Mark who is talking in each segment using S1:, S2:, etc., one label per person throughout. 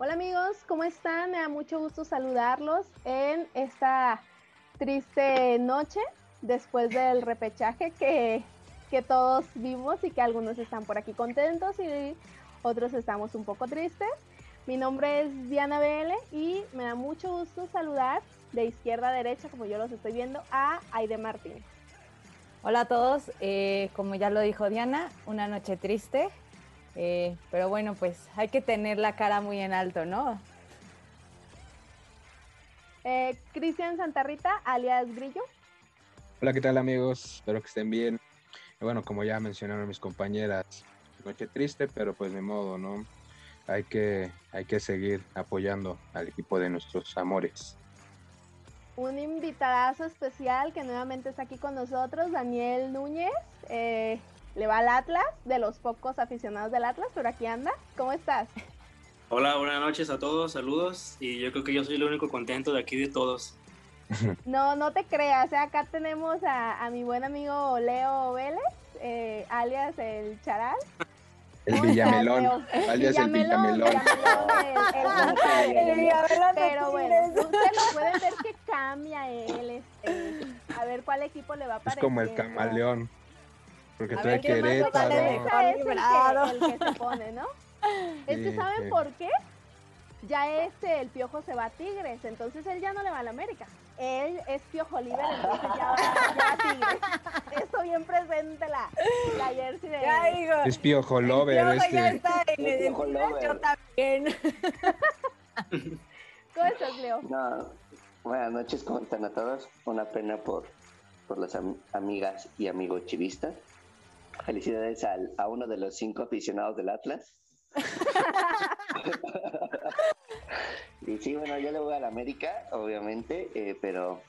S1: Hola amigos, ¿cómo están? Me da mucho gusto saludarlos en esta triste noche después del repechaje que, que todos vimos y que algunos están por aquí contentos y otros estamos un poco tristes. Mi nombre es Diana BL y me da mucho gusto saludar de izquierda a derecha, como yo los estoy viendo, a Aide Martínez.
S2: Hola a todos, eh, como ya lo dijo Diana, una noche triste, eh, pero bueno, pues hay que tener la cara muy en alto, ¿no?
S1: Eh, Cristian Santarrita, alias Grillo.
S3: Hola, ¿qué tal amigos? Espero que estén bien. bueno, como ya mencionaron mis compañeras, noche triste, pero pues de modo, ¿no? Hay que, hay que seguir apoyando al equipo de nuestros amores.
S1: Un invitadazo especial que nuevamente está aquí con nosotros, Daniel Núñez. Eh, le va al Atlas, de los pocos aficionados del Atlas, pero aquí anda. ¿Cómo estás?
S4: Hola, buenas noches a todos, saludos. Y yo creo que yo soy el único contento de aquí de todos.
S1: No, no te creas. ¿eh? Acá tenemos a, mi buen amigo Leo Vélez, eh, alias el Charal.
S3: El Villamelón, alias el Villamelón.
S1: Pero bueno, ustedes lo pueden ver que cambia él. Este, a ver cuál equipo le va a parecer.
S3: Es como el camaleón. Porque trae
S1: Querétaro. Es el que, el que se pone, ¿no? Es que ¿saben por qué? Ya este, el Piojo se va a Tigres, entonces él ya no le va a la América. Él es Piojo Libre, entonces ya va, ya a Tigres. Eso bien presente la, la jersey de...
S3: Ya digo, es Piojo Lover
S2: este. ya está en el Piojo Lover. Yo también.
S1: ¿Cómo estás, Leo?
S5: No, buenas noches, ¿cómo están a todos? Una pena por, por las amigas y amigos chivistas. Felicidades al, a uno de los cinco aficionados del Atlas. y sí, bueno, yo le voy a la América, obviamente, eh, pero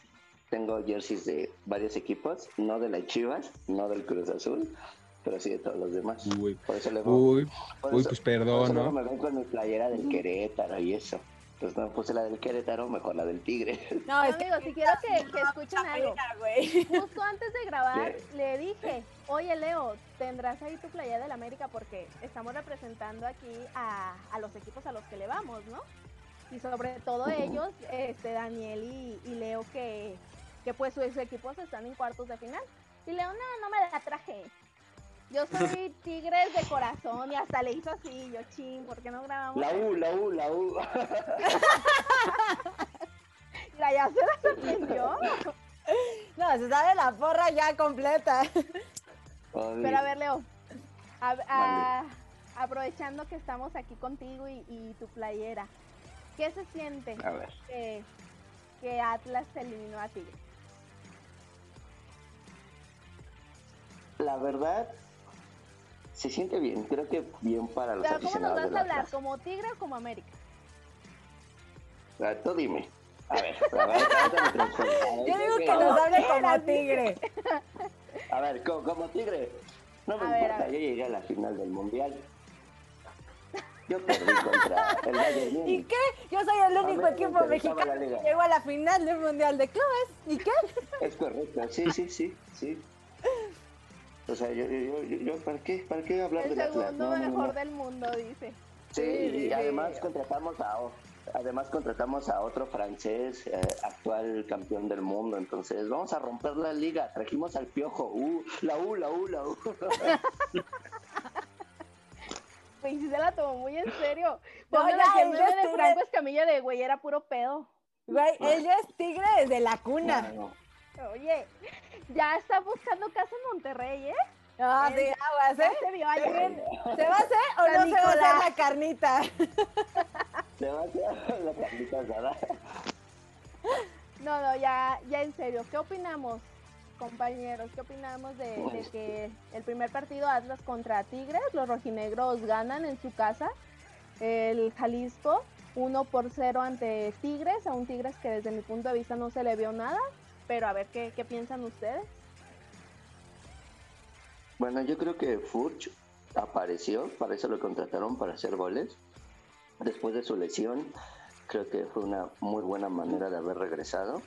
S5: tengo jerseys de varios equipos, no de la Chivas, no del Cruz Azul, pero sí de todos los demás.
S3: Uy, por eso le voy, uy, uy pues perdón, ¿no?
S5: Me ven con mi playera del Querétaro y eso. Pues no puse la del Querétaro, mejor la del Tigre.
S1: No, es que, digo, si quiero que, escuchen algo. Justo antes de grabar, le dije, oye Leo, tendrás ahí tu playa del América porque estamos representando aquí a, los equipos a los que le vamos, ¿no? Y sobre todo ellos, este Daniel y, Leo, que, que pues sus equipos están en cuartos de final. Y Leo, no, no me la traje. Yo soy Tigres de corazón y hasta le hizo así, yo ching, ¿por qué no grabamos?
S5: La U, la U, la U.
S1: la ya se la sorprendió.
S2: No, se sabe la porra ya completa.
S1: Pero a ver, Leo, aprovechando que estamos aquí contigo y, tu playera, ¿qué se siente Que, que Atlas eliminó a Tigres?
S5: La verdad, se siente bien, creo que bien para los Pero ¿cómo nos vas a hablar?
S1: ¿Como Tigre o como América?
S5: A tú dime. A ver,
S2: a ver, Yo digo que nos hable como Tigre.
S5: A ver, como, Tigre. No me importa, yo llegué a la final del Mundial. Yo perdí contra el Bayern
S2: ¿Y qué? Yo soy el único equipo mexicano que llegó a la final del Mundial de Clubes. ¿Y qué?
S5: Es correcto, sí, sí, sí, sí. O sea, yo, yo, yo, ¿para qué, para qué hablar
S1: el
S5: del
S1: Atlas? El segundo mejor del mundo, dice.
S5: Sí, y además contratamos a además contratamos a otro francés, eh, actual campeón del mundo, entonces vamos a romper la liga, trajimos al piojo, uh, la U, la U, la U.
S1: Pues sí se la tomó muy en serio. No, ya, el de Franco Escamilla de güey era puro pedo.
S2: Güey, él ya es tigre desde la cuna.
S1: Oye, ya está buscando casa en Monterrey, ¿eh?
S2: Ah, sí, aguas, ¿eh? Se, vio ayer. ¿Se va a hacer o no se va a hacer la carnita?
S5: Se va a hacer la carnita asada.
S1: No, no, ya, ya en serio, ¿qué opinamos, compañeros? ¿Qué opinamos de, de pues, que el primer partido Atlas contra Tigres, los rojinegros ganan en su casa, el Jalisco, 1 por 0 ante Tigres, a un Tigres que desde mi punto de vista no se le vio nada, pero a ver qué, qué piensan ustedes.
S5: Bueno, yo creo que Furch apareció, para eso lo contrataron para hacer goles. Después de su lesión, creo que fue una muy buena manera de haber regresado.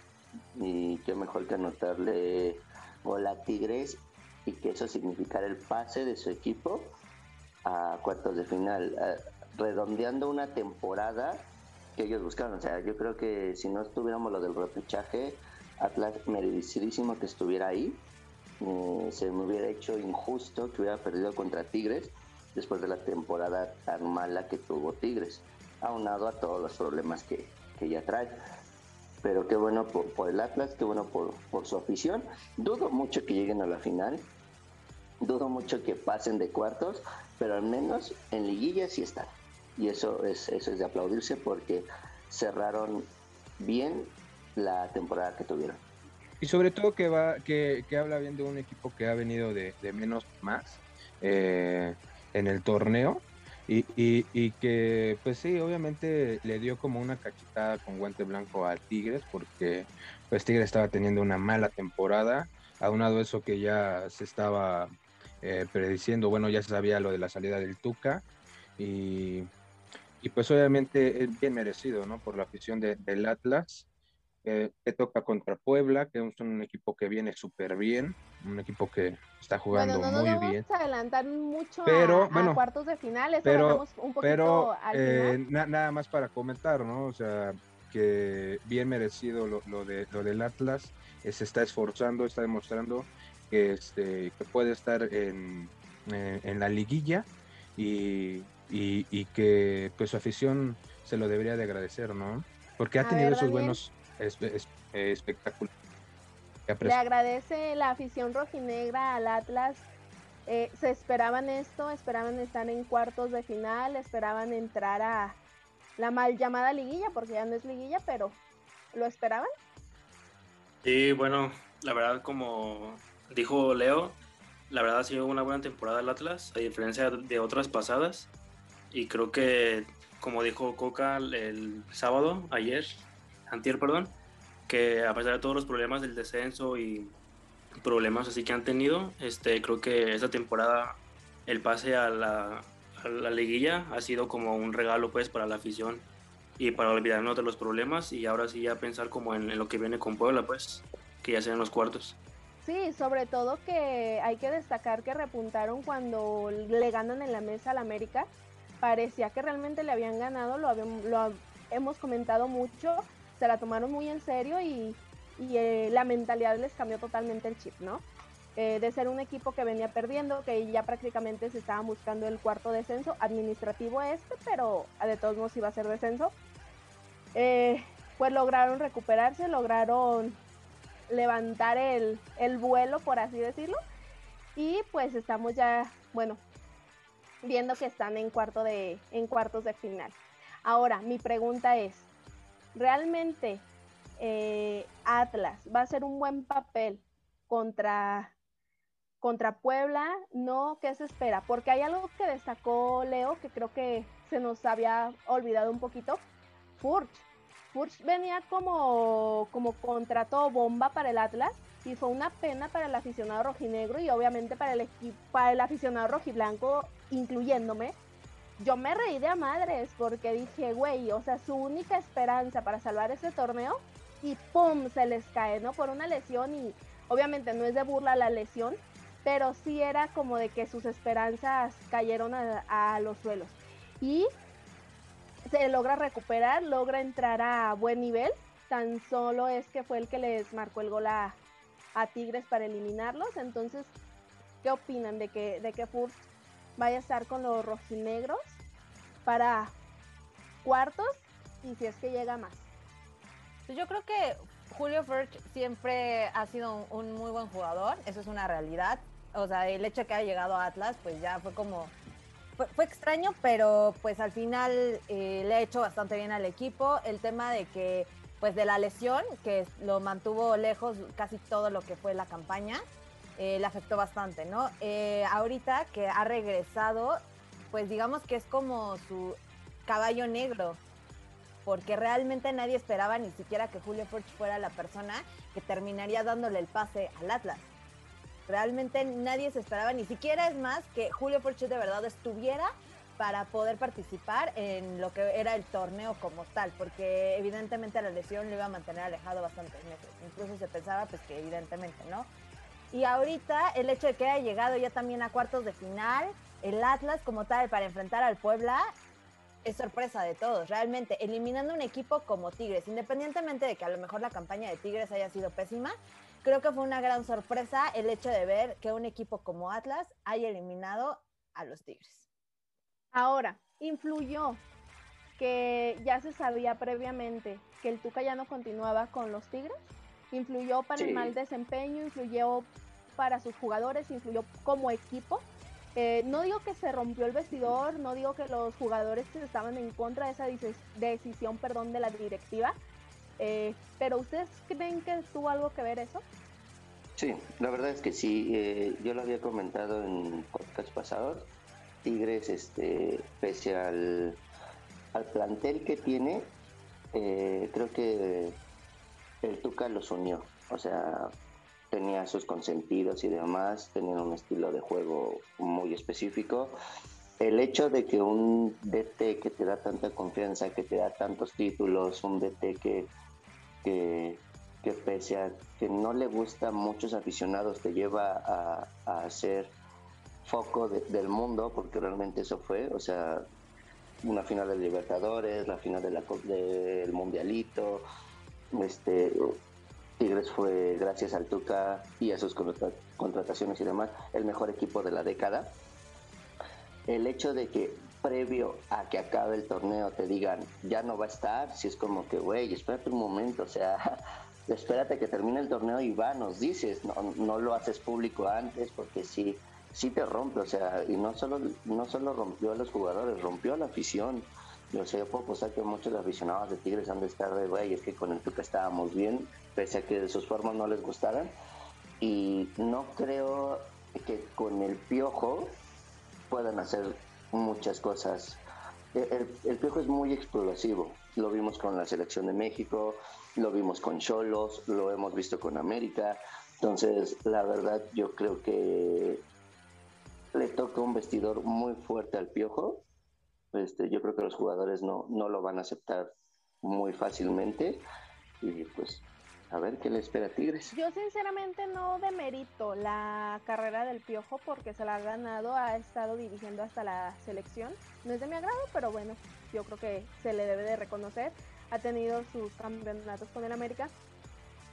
S5: Y qué mejor que anotarle gol a Tigres y que eso significara el pase de su equipo a cuartos de final. redondeando una temporada que ellos buscaron. O sea, yo creo que si no estuviéramos lo del repechaje, Atlas merecidísimo que estuviera ahí. Eh, se me hubiera hecho injusto que hubiera perdido contra Tigres después de la temporada tan mala que tuvo Tigres, aunado a todos los problemas que, que ya trae. Pero qué bueno por, el Atlas, qué bueno por, por su afición. Dudo mucho que lleguen a la final, dudo mucho que pasen de cuartos, pero al menos en liguilla sí están. Y eso es, eso es de aplaudirse porque cerraron bien la temporada que tuvieron.
S3: Y sobre todo que va, que, habla bien de un equipo que ha venido de, menos más eh, en el torneo. Y, y, que, pues sí, obviamente le dio como una cachetada con guante blanco a Tigres, porque pues Tigres estaba teniendo una mala temporada, aunado eso que ya se estaba eh, prediciendo, bueno, ya se sabía lo de la salida del Tuca, y, y pues obviamente es bien merecido, ¿no? Por la afición del Atlas que toca contra Puebla, que es un equipo que viene súper bien, un equipo que está jugando
S1: bueno,
S3: no,
S1: muy
S3: no
S1: bien. Vamos a adelantar mucho pero, a, bueno, cuartos de finales,
S3: pero, un pero eh, nada más para comentar, ¿no? O sea, que bien merecido lo, lo, de, lo del Atlas, eh, se está esforzando, está demostrando que, este, que puede estar en, eh, en la liguilla y, y, y, que pues su afición se lo debería de agradecer, ¿no? Porque ha tenido esos buenos es, espectacular.
S1: Le agradece la afición rojinegra al Atlas. Eh, se esperaban esto, esperaban estar en cuartos de final, esperaban entrar a la mal llamada liguilla, porque ya no es liguilla, pero ¿lo esperaban?
S4: Sí, bueno, la verdad, como dijo Leo, la verdad ha sido una buena temporada el Atlas, a diferencia de otras pasadas. Y creo que, como dijo Coca el sábado, ayer, antier, perdón, que a pesar de todos los problemas del descenso y problemas así que han tenido, este, creo que esta temporada el pase a la, a la liguilla ha sido como un regalo pues para la afición y para olvidarnos de los problemas y ahora sí ya pensar como en, lo que viene con Puebla pues, que ya sean los cuartos.
S1: Sí, sobre todo que hay que destacar que repuntaron cuando le ganan en la mesa al América. Parecía que realmente le habían ganado, lo, lo hemos comentado mucho, se la tomaron muy en serio y, eh, la mentalidad les cambió totalmente el chip, ¿no? Eh, de ser un equipo que venía perdiendo, que ya prácticamente se estaba buscando el cuarto descenso, administrativo este, pero de todos modos iba a ser descenso. Eh, pues lograron recuperarse, lograron levantar el, el, vuelo, por así decirlo. Y pues estamos ya, bueno, viendo que están en, cuarto de, en cuartos de final. Ahora, mi pregunta es, realmente eh, Atlas va a hacer un buen papel contra, contra Puebla, no, ¿qué se espera? Porque hay algo que destacó Leo, que creo que se nos había olvidado un poquito, Furch. Furch venía como, como contrato bomba para el Atlas y fue una pena para el aficionado rojinegro y obviamente para el, para el aficionado rojiblanco, incluyéndome, yo me reí de a madres porque dije, güey, o sea, su única esperanza para salvar ese torneo y ¡pum! se les cae, ¿no? Por una lesión y obviamente no es de burla la lesión, pero sí era como de que sus esperanzas cayeron a, los suelos. Y se logra recuperar, logra entrar a buen nivel, tan solo es que fue el que les marcó el gol a, Tigres para eliminarlos, entonces, ¿qué opinan de que, de que Furch vaya a estar con los rojinegros para cuartos y si es que llega más.
S2: Pues yo creo que Julio Furch siempre ha sido un, muy buen jugador, eso es una realidad. O sea, el hecho de que haya llegado a Atlas, pues ya fue como fue, extraño, pero pues al final eh, le ha hecho bastante bien al equipo. El tema de que, pues de la lesión, que lo mantuvo lejos casi todo lo que fue la campaña, eh, le afectó bastante, ¿no? Eh, ahorita que ha regresado, pues digamos que es como su caballo negro, porque realmente nadie esperaba ni siquiera que Julio Furch fuera la persona que terminaría dándole el pase al Atlas. Realmente nadie se esperaba, ni siquiera es más que Julio Furch de verdad estuviera para poder participar en lo que era el torneo como tal, porque evidentemente la lesión lo iba a mantener alejado bastantes meses. Incluso se pensaba pues que evidentemente, ¿no? Y ahorita el hecho de que haya llegado ya también a cuartos de final, el Atlas como tal para enfrentar al Puebla, es sorpresa de todos, realmente, eliminando un equipo como Tigres, independientemente de que a lo mejor la campaña de Tigres haya sido pésima, creo que fue una gran sorpresa el hecho de ver que un equipo como Atlas haya eliminado a los Tigres.
S1: Ahora, influyó que ya se sabía previamente que el Tuca ya no continuaba con los Tigres, influyó para el mal desempeño, influyó para sus jugadores, influyó como equipo. Eh, no digo que se rompió el vestidor, no digo que los jugadores estaban en contra de esa decisión perdón, de la directiva, eh, pero ¿ustedes creen que tuvo algo que ver eso?
S5: Sí, la verdad es que sí. Eh, yo lo había comentado en podcast pasados. Tigres, este, pese al, al plantel que tiene, creo que el Tuca los unió. O sea, tenía sus consentidos y demás, tenían un estilo de juego muy específico. El hecho de que un DT que te da tanta confianza, que te da tantos títulos, un DT que, que, pese a que no le gusta a muchos aficionados, te lleva a, a ser foco del mundo, porque realmente eso fue, o sea, una final de Libertadores, la final del Mundialito, este, Tigres fue, gracias al Tuca y a sus contrataciones y demás, el mejor equipo de la década. El hecho de que previo a que acabe el torneo te digan ya no va a estar, si es como que, güey, espérate un momento, o sea, espérate que termine el torneo y va, nos dices, no, no lo haces público antes porque sí, sí te rompe, o sea, y no solo, no solo rompió a los jugadores, rompió a la afición. Yo sé, yo puedo posar que muchos aficionados de Tigres han de estar de, güey, es que con el Tuca estábamos bien, pese a que de sus formas no les gustaran. Y no creo que con el Piojo puedan hacer muchas cosas. El, Piojo es muy explosivo. Lo vimos con la selección de México, lo vimos con Cholos, lo hemos visto con América. Entonces, la verdad, yo creo que le toca un vestidor muy fuerte al Piojo este, yo creo que los jugadores no, no lo van a aceptar muy fácilmente y pues a ver qué le espera Tigres.
S1: Yo sinceramente no demerito la carrera del Piojo porque se la ha ganado, ha estado dirigiendo hasta la selección. No es de mi agrado, pero bueno, yo creo que se le debe de reconocer. Ha tenido sus campeonatos con el América.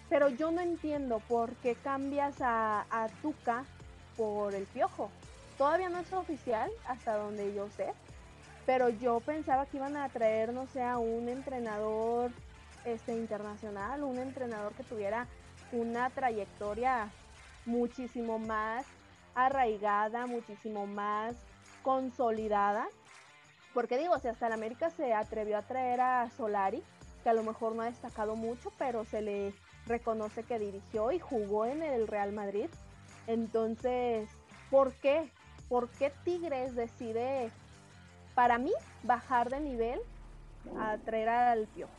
S1: Pero yo no entiendo por qué cambias a, a Tuca por el Piojo. Todavía no es oficial, hasta donde yo sé pero yo pensaba que iban a traer, no sé, a un entrenador este, internacional, un entrenador que tuviera una trayectoria muchísimo más arraigada, muchísimo más consolidada. Porque digo, si hasta el América se atrevió a traer a Solari, que a lo mejor no ha destacado mucho, pero se le reconoce que dirigió y jugó en el Real Madrid. Entonces, ¿por qué? ¿Por qué Tigres decide para mí, bajar de nivel a traer al Piojo.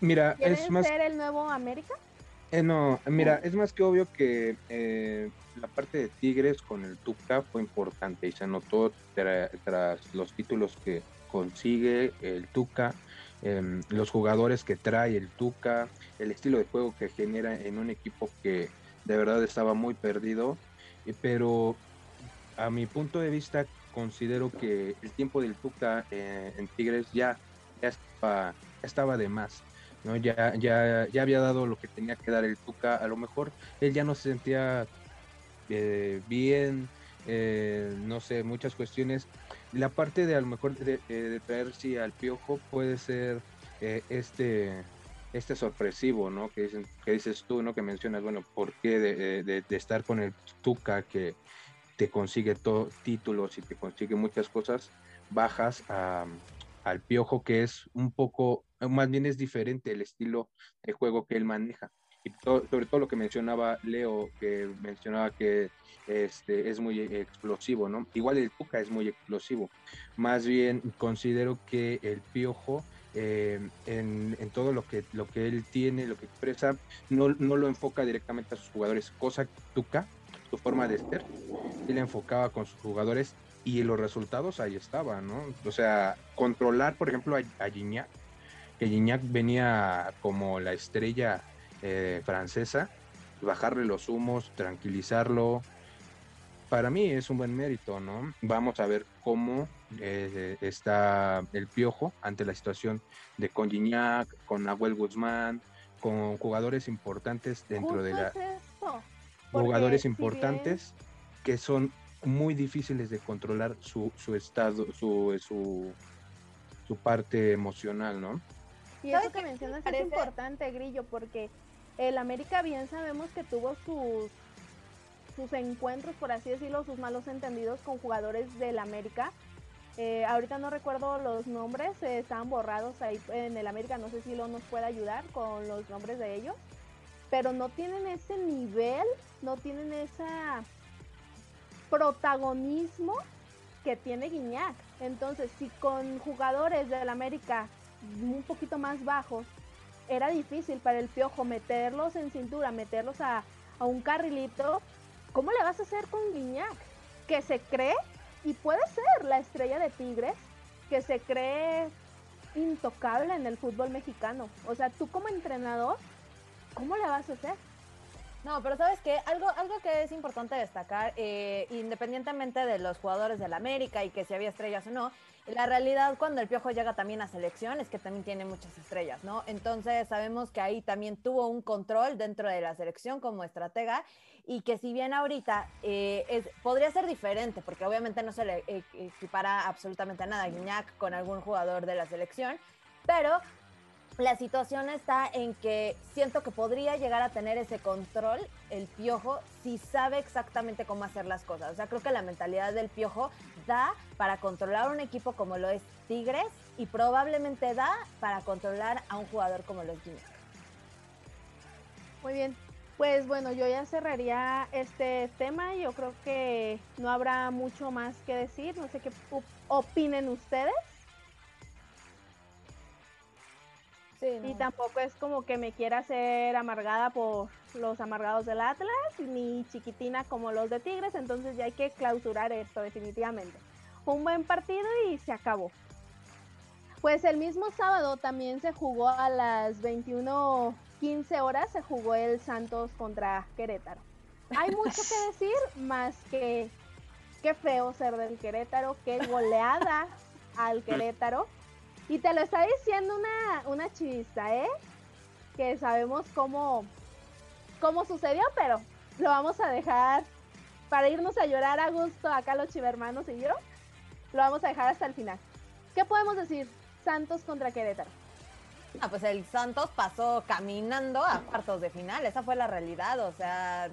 S3: Mira, es más...
S1: ser el nuevo América?
S3: Eh, no, mira, es más que obvio que eh, la parte de Tigres con el Tuca fue importante y se notó tras los títulos que consigue el Tuca, em, los jugadores que trae el Tuca, el estilo de juego que genera en un equipo que de verdad estaba muy perdido, eh, pero a mi punto de vista considero que el tiempo del Tuca en Tigres ya, estaba, de más. ¿no? Ya, ya, ya había dado lo que tenía que dar el Tuca. A lo mejor él ya no se sentía eh, bien, eh, no sé, muchas cuestiones. La parte de a lo mejor de, de traerse al piojo puede ser este este sorpresivo, ¿no? Que, dicen, que dices tú, ¿no? Que mencionas, bueno, ¿por qué de, de estar con el Tuca que te consigue todo, títulos y te consigue muchas cosas, bajas al piojo que es un poco, más bien es diferente el estilo de juego que él maneja. Y sobre todo lo que mencionaba Leo, que mencionaba que este, es muy explosivo, ¿no? Igual el Tuca es muy explosivo. Más bien considero que el piojo eh, en, todo lo que, lo que él tiene, lo que expresa, no, no lo enfoca directamente a sus jugadores, cosa Tuca su forma de ser, él enfocaba con sus jugadores y los resultados ahí estaban, ¿no? O sea, controlar, por ejemplo, a, Gignac, que Gignac venía como la estrella eh, francesa, bajarle los humos, tranquilizarlo, para mí es un buen mérito, ¿no? Vamos a ver cómo eh, está el Piojo ante la situación de con con Nahuel Guzmán, con jugadores importantes dentro de la... jugadores importantes que son muy difíciles de controlar su, su estado, su, su, su parte emocional, ¿no?
S1: Y eso que mencionas es importante, Grillo, porque el América bien sabemos que tuvo sus sus encuentros, por así decirlo, sus malos entendidos con jugadores del América. Eh, ahorita no recuerdo los nombres, eh, están borrados ahí en el América, no sé si lo nos puede ayudar con los nombres de ellos, pero no tienen ese nivel, no tienen ese protagonismo que tiene Guiñac. Entonces, si con jugadores del América un poquito más bajos, era difícil para el Piojo meterlos en cintura, meterlos a, a un carrilito, ¿cómo le vas a hacer con Guiñac? Que se cree, y puede ser la estrella de Tigres, que se cree intocable en el fútbol mexicano. O sea, tú como entrenador, ¿cómo le vas a hacer?
S2: No, pero sabes que algo, algo que es importante destacar, eh, independientemente de los jugadores del América y que si había estrellas o no, la realidad cuando el Piojo llega también a selección es que también tiene muchas estrellas, ¿no? Entonces sabemos que ahí también tuvo un control dentro de la selección como estratega y que si bien ahorita eh, podría ser diferente, porque obviamente no se le e, equipara absolutamente a nada Guiñac con algún jugador de la selección, pero la situación está en que siento que podría llegar a tener ese control el piojo si sabe exactamente cómo hacer las cosas. O sea, creo que la mentalidad del piojo da para controlar un equipo como lo es Tigres y probablemente da para controlar a un jugador como lo es Guiñac.
S1: Muy bien, pues bueno, yo ya cerraría este tema. Yo creo que no habrá mucho más que decir. No sé qué opinen ustedes. Y tampoco es como que me quiera ser amargada por los amargados del Atlas, ni chiquitina como los de Tigres, entonces ya hay que clausurar esto definitivamente. Un buen partido y se acabó. Pues el mismo sábado también se jugó a las 21 15 horas se jugó el Santos contra Querétaro. Hay mucho que decir, más que qué feo ser del Querétaro, qué goleada al Querétaro. Y te lo está diciendo una, una chivista, ¿eh? Que sabemos cómo, cómo sucedió, pero lo vamos a dejar para irnos a llorar a gusto acá los chivermanos y yo. Lo vamos a dejar hasta el final. ¿Qué podemos decir? Santos contra Querétaro.
S2: Ah, pues el Santos pasó caminando a cuartos de final, esa fue la realidad, o sea,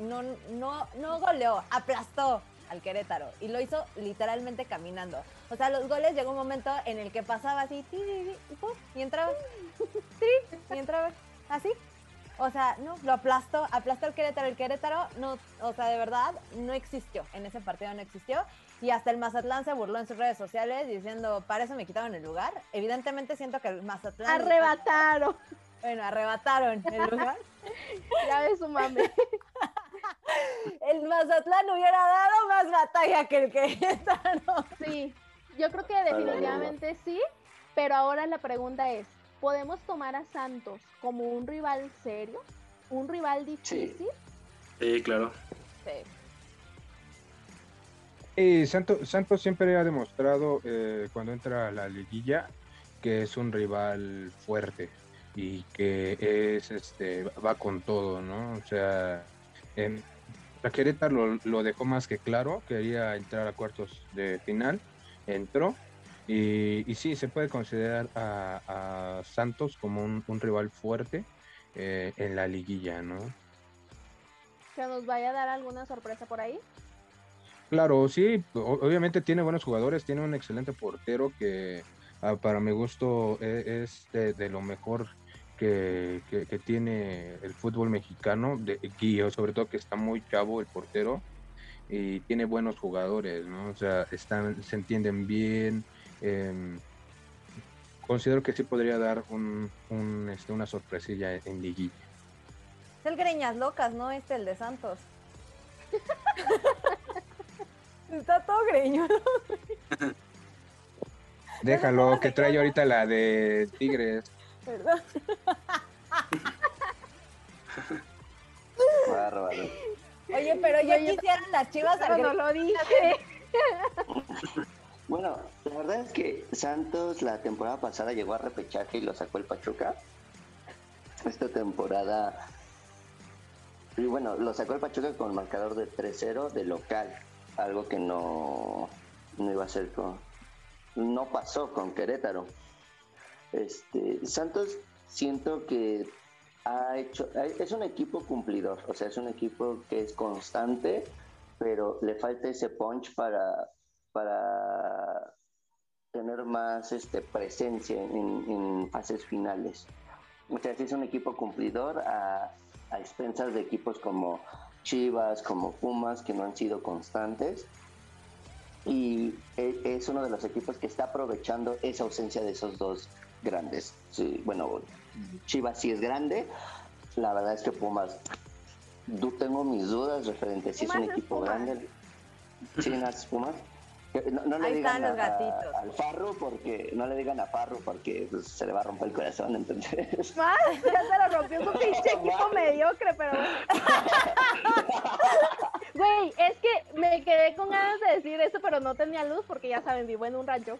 S2: no, no, no goleó, aplastó al Querétaro y lo hizo literalmente caminando. O sea, los goles llegó un momento en el que pasaba así, y entraba, y entraba, así. O sea, no, lo aplastó, aplastó el Querétaro. El Querétaro, no, o sea, de verdad, no existió. En ese partido no existió. Y hasta el Mazatlán se burló en sus redes sociales diciendo, para eso me quitaron el lugar. Evidentemente siento que el Mazatlán...
S1: Arrebataron.
S2: Bueno, arrebataron el lugar.
S1: ya ves su mame.
S2: el Mazatlán hubiera dado más batalla que el Querétaro.
S1: Sí, yo creo que definitivamente sí, pero ahora la pregunta es, ¿podemos tomar a Santos como un rival serio? ¿Un rival difícil?
S4: Sí, claro. Sí.
S3: Y Santos, Santos siempre ha demostrado eh, cuando entra a la liguilla que es un rival fuerte y que es este va con todo, ¿no? O sea, en, la Querétaro lo, dejó más que claro, quería entrar a cuartos de final, entró y, y sí, se puede considerar a, Santos como un, rival fuerte eh, en la liguilla, ¿no?
S1: ¿Que nos vaya a dar alguna sorpresa por ahí?
S3: Claro, sí, obviamente tiene buenos jugadores, tiene un excelente portero que ah, para mi gusto e, es, de, lo mejor que, tiene el fútbol mexicano, de, y sobre todo que está muy chavo el portero y tiene buenos jugadores, ¿no? O sea, están, se entienden bien. Em, considero que sí podría dar un, este, una sorpresilla en liguilla.
S2: Es el Greñas Locas, ¿no? Este, el de Santos. Está todo greñudo.
S3: Déjalo, que trae ahorita la de Tigres. Perdón.
S2: Oye, pero yo quisieran las chivas
S1: al No lo dije.
S5: Bueno, la verdad es que Santos la temporada pasada llegó a repechaje y lo sacó el Pachuca. Esta temporada, y bueno, lo sacó el Pachuca con marcador de 3-0 de local, algo que no, no iba a ser con, no pasó con Querétaro. Este, Santos siento que ha hecho, es un equipo cumplidor, o sea, es un equipo que es constante, pero le falta ese punch para, para tener más este, presencia en, fases finales. O sea, es un equipo cumplidor a, a expensas de equipos como Chivas, como Pumas, que no han sido constantes. Y e, es uno de los equipos que está aprovechando esa ausencia de esos dos grandes. bueno, Chivas sí es grande. La verdad es que Pumas, tengo mis dudas referente si es un equipo grande. Sí, Pumas. No, le digan a, al Farro porque no le digan a Farro porque pues, se le va a romper el corazón, entonces.
S1: Más, ya se lo rompió su pinche equipo mediocre, pero. Güey, es que me quedé con ganas de decir eso, pero no tenía luz porque ya saben, vivo en un rancho.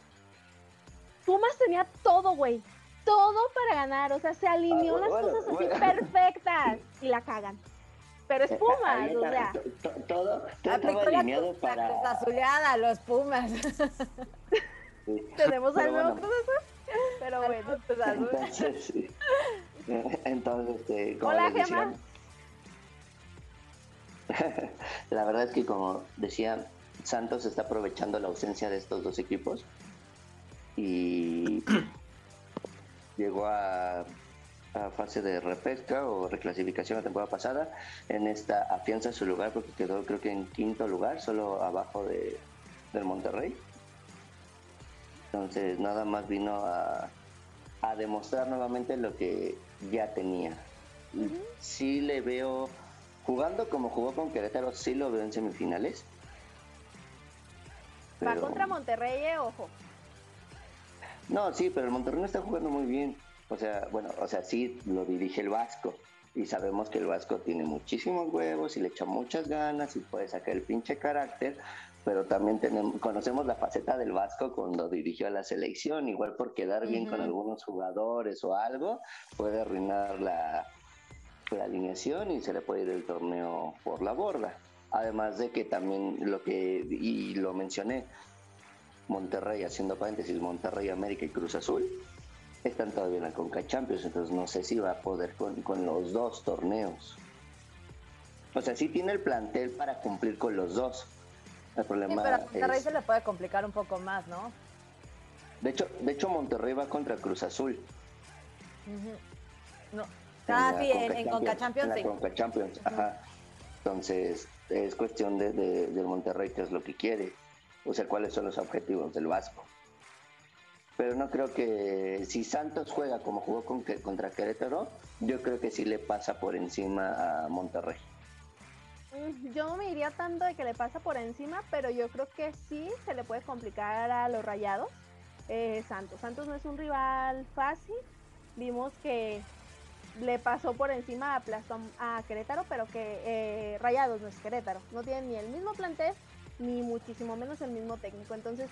S1: Pumas tenía todo, güey. Todo para ganar. O sea, se alineó las cosas así perfectas y la cagan. Pero es eh, Pumas, o sea.
S5: Todo, todo estaba alineado para.
S2: La azuleada, los Pumas.
S1: Tenemos algo bueno. profesor. Pero bueno, pues
S5: Entonces, sí. Entonces, este,
S1: como Hola, Gemma.
S5: la verdad es que como decía, Santos está aprovechando la ausencia de estos dos equipos y llegó a a fase de repesca o reclasificación la temporada pasada. En esta afianza su lugar porque quedó creo que en quinto lugar, solo abajo de, del Monterrey. Entonces nada más vino a, a demostrar nuevamente lo que ya tenía. Sí le veo, jugando como jugó con Querétaro, sí lo veo en semifinales.
S1: Va contra Monterrey, eh, ojo.
S5: No, sí, pero el Monterrey no está jugando muy bien. O sea, bueno, o sea, sí lo dirige el Vasco. Y sabemos que el Vasco tiene muchísimos huevos y le echa muchas ganas y puede sacar el pinche carácter, pero también tenemos, conocemos la faceta del Vasco cuando dirigió a la selección, igual por quedar bien con algunos jugadores o algo, puede arruinar la, la alineación y se le puede ir el torneo por la borda. Además de que también lo que, y lo mencioné, Monterrey, haciendo paréntesis, Monterrey, América y Cruz Azul, están todavía en la Conca Champions, entonces no sé si va a poder con, los dos torneos. O sea, sí tiene el plantel para cumplir con los dos. El problema
S2: pero a Monterrey se le puede complicar un poco más, ¿no?
S5: De hecho, de hecho Monterrey va contra Cruz Azul.
S2: No. Ah, sí, en, Conca Champions.
S5: En la Conca Champions, ajá. Entonces, es cuestión de, de, del Monterrey qué es lo que quiere. O sea, cuáles son los objetivos del Vasco pero no creo que si Santos juega como jugó con, contra Querétaro, yo creo que sí le pasa por encima a Monterrey.
S1: Mm, yo no me iría tanto de que le pasa por encima, pero yo creo que sí se le puede complicar a los rayados. Eh, Santos. Santos no es un rival fácil. Vimos que le pasó por encima a, a Querétaro, pero que eh, Rayados no es Querétaro. No tienen ni el mismo plantel, ni muchísimo menos el mismo técnico. Entonces,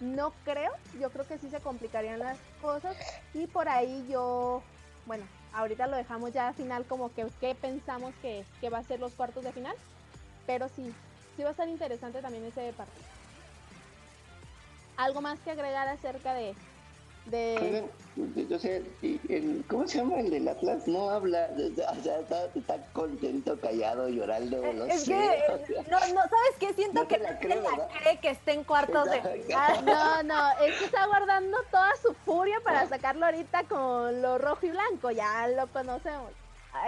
S1: no creo, yo creo que sí se complicarían las cosas y por ahí yo, bueno, ahorita lo dejamos ya a final como que qué pensamos que, que va a ser los cuartos de final, pero sí, sí va a estar interesante también ese partido. ¿Algo más que agregar acerca de, de...
S5: yo sé, ¿cómo se llama el del Atlas? No habla, o sea, está, contento, callado, llorando, no
S2: es Que, no, no, ¿sabes qué? Siento que la cree, cree que esté en cuartos de
S1: final. No, no, es que está guardando toda su furia para sacarlo ahorita con lo rojo y blanco, ya lo conocemos.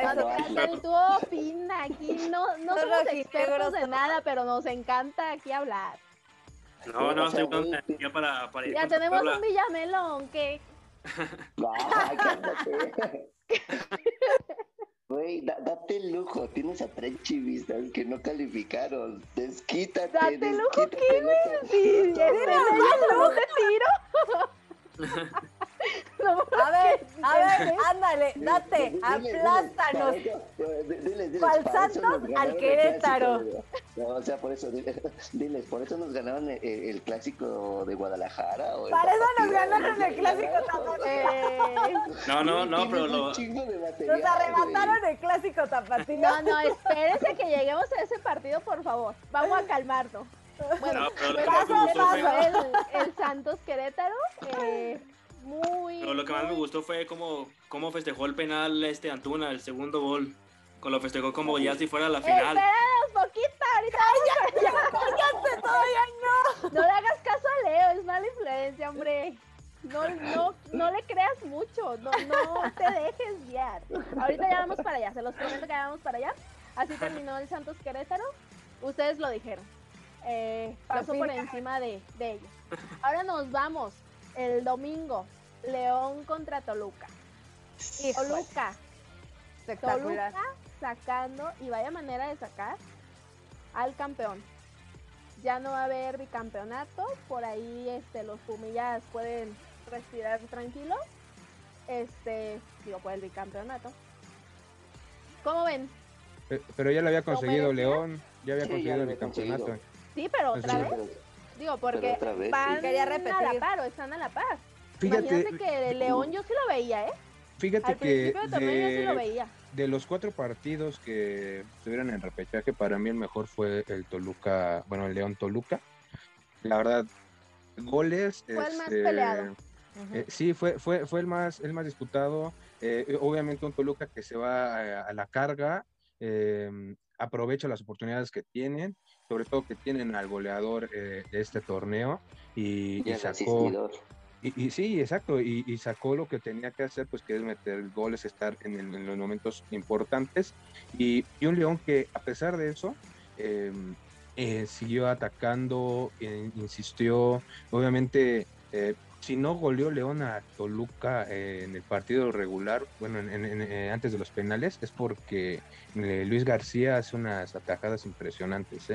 S1: Cuando el tú opina aquí, no, no somos expertos de nada, pero nos encanta aquí hablar.
S4: No, no, estoy ya para, para
S1: Ya tenemos un Villamelón que.
S5: Güey, date el lujo, tienes a tres chivistas que no calificaron. Desquítate.
S1: Date el lujo, ¿qué me ¿Eres lujo de tiro?
S2: a ver, a ver, ándale, date, aplástanos. Al Santos, al Querétaro.
S5: No, o sea, por eso, diles, por eso nos ganaron el, clásico de Guadalajara. O
S2: Para eso nos ganaron el clásico tapatino.
S4: No, no, no, pero lo...
S2: Nos arrebataron el clásico tapatino.
S1: No, no, espérense que lleguemos a ese partido, por favor. Vamos a calmarnos. Bueno, el, Santos Querétaro, eh, muy.
S4: Pero lo que más me gustó fue cómo, cómo festejó el penal este Antuna, el segundo gol. Con lo festejó como ya si fuera la final.
S1: Poquito, ahorita.
S2: ya, ya, todavía no.
S1: No le hagas caso a Leo, es mala influencia, hombre. No, no, no le creas mucho, no, no te dejes guiar. Ahorita ya vamos para allá, se los prometo que ya vamos para allá. Así terminó el Santos Querétaro. Ustedes lo dijeron. Eh, pasó por encima de, de ellos. Ahora nos vamos el domingo. León contra Toluca. Y Toluca. Toluca sacando, y vaya manera de sacar, al campeón. Ya no va a haber bicampeonato, por ahí este, los Pumillas pueden respirar tranquilo. Este, digo, por el bicampeonato. ¿Cómo ven?
S3: Pero ya lo había conseguido León, ya había conseguido el bicampeonato.
S1: Sí, pero otra vez. Digo, porque van Quería repetir. a la par o están a la par. Fíjate Imagínate que León yo sí lo veía, ¿eh?
S3: Fíjate que de, de los cuatro partidos que estuvieron en repechaje, para mí el mejor fue el Toluca, bueno, el León Toluca. La verdad, goles.
S1: Fue el más este, peleado.
S3: Eh, sí, fue, fue, fue el más, el más disputado. Eh, obviamente un Toluca que se va a, la carga, eh, aprovecha las oportunidades que tienen, sobre todo que tienen al goleador de este torneo y, y, sacó y, sí, exacto, y, sacó lo que tenía que hacer, pues que es meter goles, estar en, los momentos importantes. Y, un León que a pesar de eso, em, eh, siguió atacando, eh, insistió, obviamente, eh, si no goleó León a Toluca en el partido regular, bueno, antes de los penales, es porque Luis García hace unas atajadas impresionantes.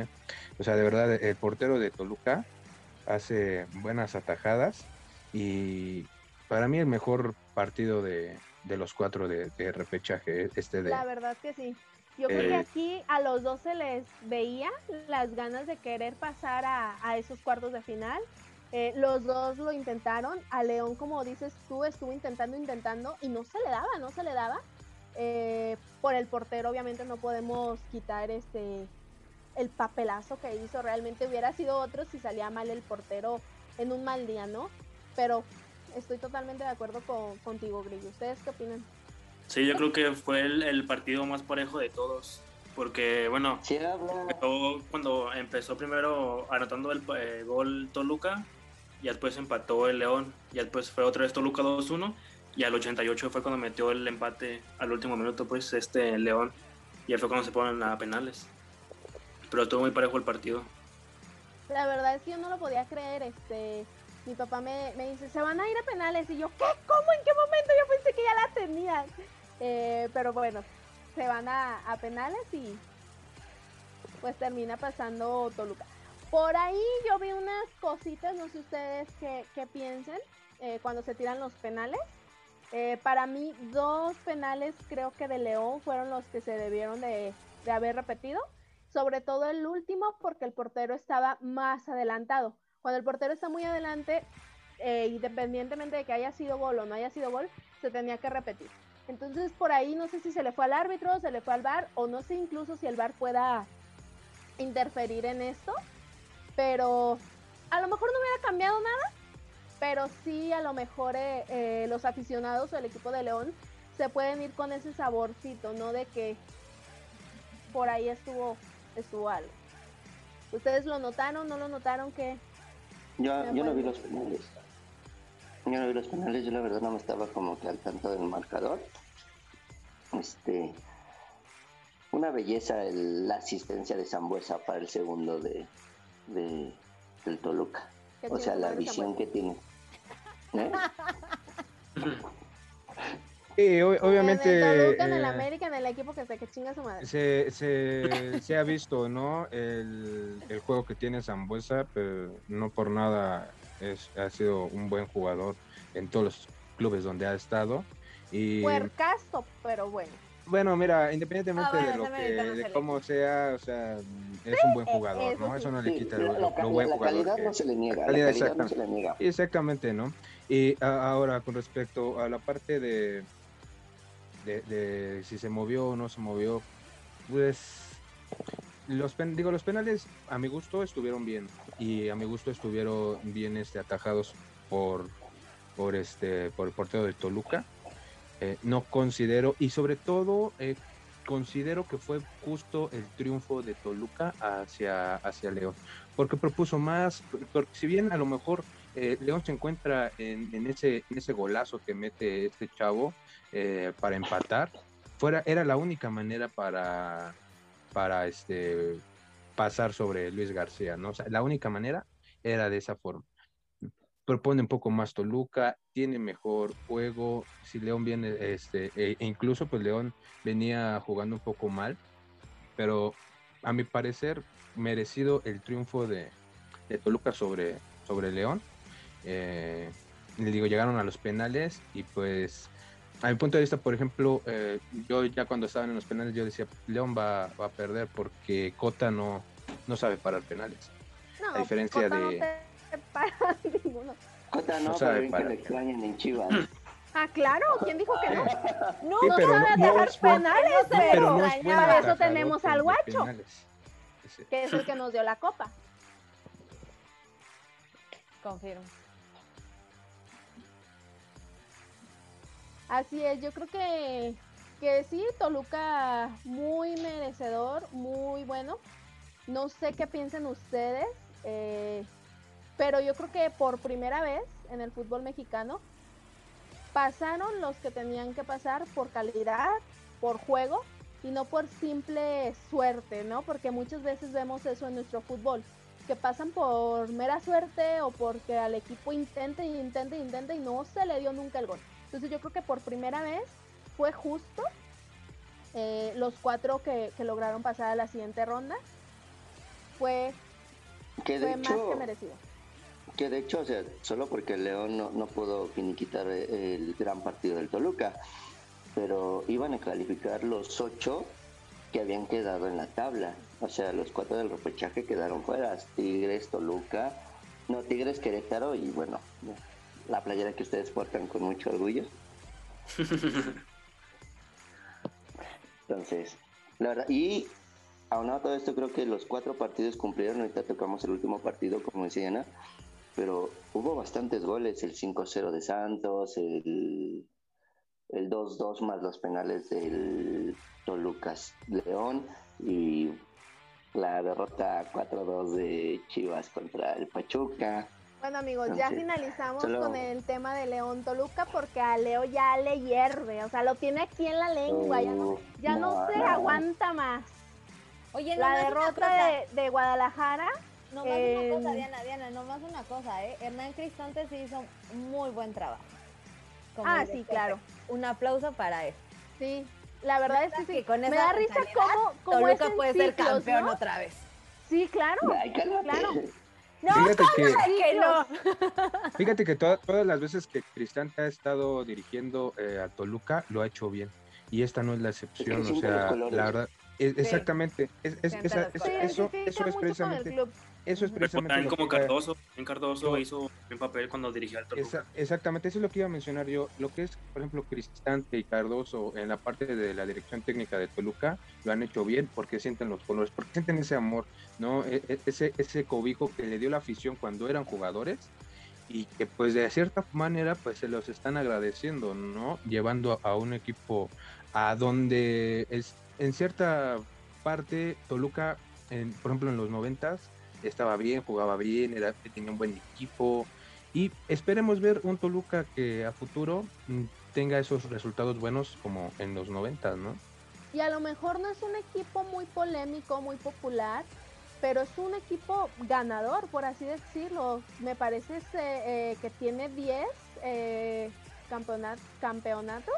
S3: O sea, de verdad, el portero de Toluca hace buenas atajadas y para mí el mejor partido de, los cuatro de, repechaje, este de...
S1: La verdad que sí. Yo creo que eh, aquí a los dos se les veía las ganas de querer pasar a, esos cuartos de final. Eh, los dos lo intentaron. A León, como dices tú, estuvo intentando, intentando y no se le daba, no se le daba. Eh, por el portero, obviamente no podemos quitar este el papelazo que hizo. Realmente hubiera sido otro si salía mal el portero en un mal día, ¿no? pero estoy totalmente de acuerdo con, contigo, Grillo. ¿Ustedes qué opinan?
S4: Sí, yo creo que fue el, partido más parejo de todos. Porque, bueno, cuando empezó primero anotando el eh, gol Toluca, y después empató el León, y después fue otra vez Toluca 2-1, y al 88 fue cuando metió el empate al último minuto, pues este León, y ya fue cuando se ponen a penales. Pero estuvo muy parejo el partido.
S1: La verdad es que yo no lo podía creer, este mi papá me, dice, se van a ir a penales. Y yo, ¿qué? ¿Cómo? ¿En qué momento? Yo pensé que ya la tenían. Eh, pero bueno, se van a, penales y pues termina pasando Toluca. Por ahí yo vi unas cositas, no sé ustedes qué, piensen, eh, cuando se tiran los penales. Eh, para mí, dos penales creo que de León fueron los que se debieron de, de haber repetido. Sobre todo el último porque el portero estaba más adelantado. Cuando el portero está muy adelante, eh, independientemente de que haya sido gol o no haya sido gol, se tenía que repetir. Entonces por ahí no sé si se le fue al árbitro, se le fue al bar o no sé incluso si el bar pueda interferir en esto, pero a lo mejor no hubiera cambiado nada, pero sí a lo mejor eh, eh, los aficionados o el equipo de León se pueden ir con ese saborcito, ¿no? De que por ahí estuvo, estuvo algo. ¿Ustedes lo notaron? ¿No lo notaron? que
S5: yo, yo no vi los penales. Yo no vi los penales, yo la verdad no me estaba como que al tanto del marcador. Este, una belleza la asistencia de Zambuesa para el segundo de, del Toluca. O sea, la visión que tiene. ¿Eh?
S3: Sí, obviamente.
S1: En el eh, América, en el equipo que se que chinga su madre.
S3: Se, se, se ha visto, ¿no? El, el, juego que tiene Zambuesa, pero no por nada es, ha sido un buen jugador en todos los clubes donde ha estado. Y...
S1: Puercasto, pero bueno.
S3: Bueno, mira, independientemente ah, de lo que, de cómo sea, o sea, es un buen jugador, ¿no? Eso no le quita lo, buen jugador.
S5: Calidad no se le niega. La calidad, no se le niega.
S3: Exactamente, ¿no? Y ahora, con respecto a la parte de, de, de, si se movió o no se movió, pues los digo los penales a mi gusto estuvieron bien y a mi gusto estuvieron bien este atajados por por este por el portero de Toluca eh, no considero, y sobre todo eh, considero que fue justo el triunfo de Toluca hacia, hacia León, porque propuso más, porque si bien a lo mejor eh, León se encuentra en, ese, en ese golazo que mete este chavo para empatar, fuera, era la única manera para, para este, pasar sobre Luis García, ¿no? la única manera era de esa forma propone un poco más Toluca, tiene mejor juego. Si León viene, este, e incluso pues León venía jugando un poco mal, pero a mi parecer merecido el triunfo de, Toluca sobre, sobre León. Eh, le digo, llegaron a los penales y pues a mi punto de vista, por ejemplo, eh, yo ya cuando estaban en los penales yo decía, León va, a perder porque Cota no, no sabe parar penales. a diferencia de
S1: para ninguno.
S5: Cota no, pero bien que le extrañan en Chivas.
S1: Ah, claro, ¿quién dijo que no? No, no sabe no, dejar penales, pero, para eso tenemos al guacho, que es el que nos dio la copa.
S2: Confirmo.
S1: Así es, yo creo que, que sí, Toluca muy merecedor, muy bueno. No sé qué piensen ustedes. Eh, pero yo creo que por primera vez en el fútbol mexicano pasaron los que tenían que pasar por calidad, por juego y no por simple suerte, ¿no? Porque muchas veces vemos eso en nuestro fútbol, que pasan por mera suerte o porque al equipo intenta y intenta y intenta y no se le dio nunca el gol. Entonces yo creo que por primera vez fue justo eh, los cuatro que, lograron pasar a la siguiente ronda. Fue, fue más que merecido.
S5: Que de hecho, o sea, solo porque el León no, no pudo finiquitar el gran partido del Toluca, pero iban a calificar los ocho que habían quedado en la tabla. O sea, los cuatro del repechaje quedaron fuera. Tigres, Toluca, no, Tigres, Querétaro y bueno, la playera que ustedes portan con mucho orgullo. Entonces, la verdad, y aunado a todo esto, creo que los cuatro partidos cumplieron. Ahorita tocamos el último partido, como decía Ana pero hubo bastantes goles, el 5-0 de Santos, el, el 2-2 más los penales del Tolucas León y la derrota 4-2 de Chivas contra el Pachuca.
S1: Bueno amigos, ya finalizamos con el tema de León Toluca porque a Leo ya le hierve, o sea, lo tiene aquí en la lengua, ya no, ya no, se aguanta más. Oye, la derrota de, de Guadalajara
S2: no más una cosa, em, Diana, Diana, no más una cosa, ¿eh? Hernán Cristante sí hizo muy buen trabajo.
S1: ah, sí, claro.
S2: Un aplauso para él.
S1: Sí, la verdad es que sí. Con Me da risa cómo, cómo Toluca
S2: puede ser campeón otra vez.
S1: Sí, claro. claro.
S3: No, fíjate que, no. Fíjate que todas las veces que Cristante ha estado dirigiendo eh, a Toluca lo ha hecho bien. Y esta no es la excepción. o sea, la verdad, exactamente. Es, es, eso, eso es precisamente. Eso es precisamente.
S4: También como Cardoso. En Cardoso hizo un papel cuando dirigía al Toluca.
S3: exactamente, eso es lo que iba a mencionar yo. Lo que es, por ejemplo, Cristante y Cardoso en la parte de la dirección técnica de Toluca lo han hecho bien porque sienten los colores, porque sienten ese amor, ¿no? E, e, ese, ese cobijo que le dio la afición cuando eran jugadores y que pues de cierta manera pues se los están agradeciendo, ¿no? Llevando a un equipo a donde es en cierta parte Toluca, en, por ejemplo en los noventas, estaba bien, jugaba bien, era, tenía un buen equipo y esperemos ver un Toluca que a futuro mm, tenga esos resultados buenos como en los noventas, ¿no?
S1: Y a lo mejor no es un equipo muy polémico, muy popular, pero es un equipo ganador, por así decirlo. Me parece eh, que tiene 10 eh, campeonatos.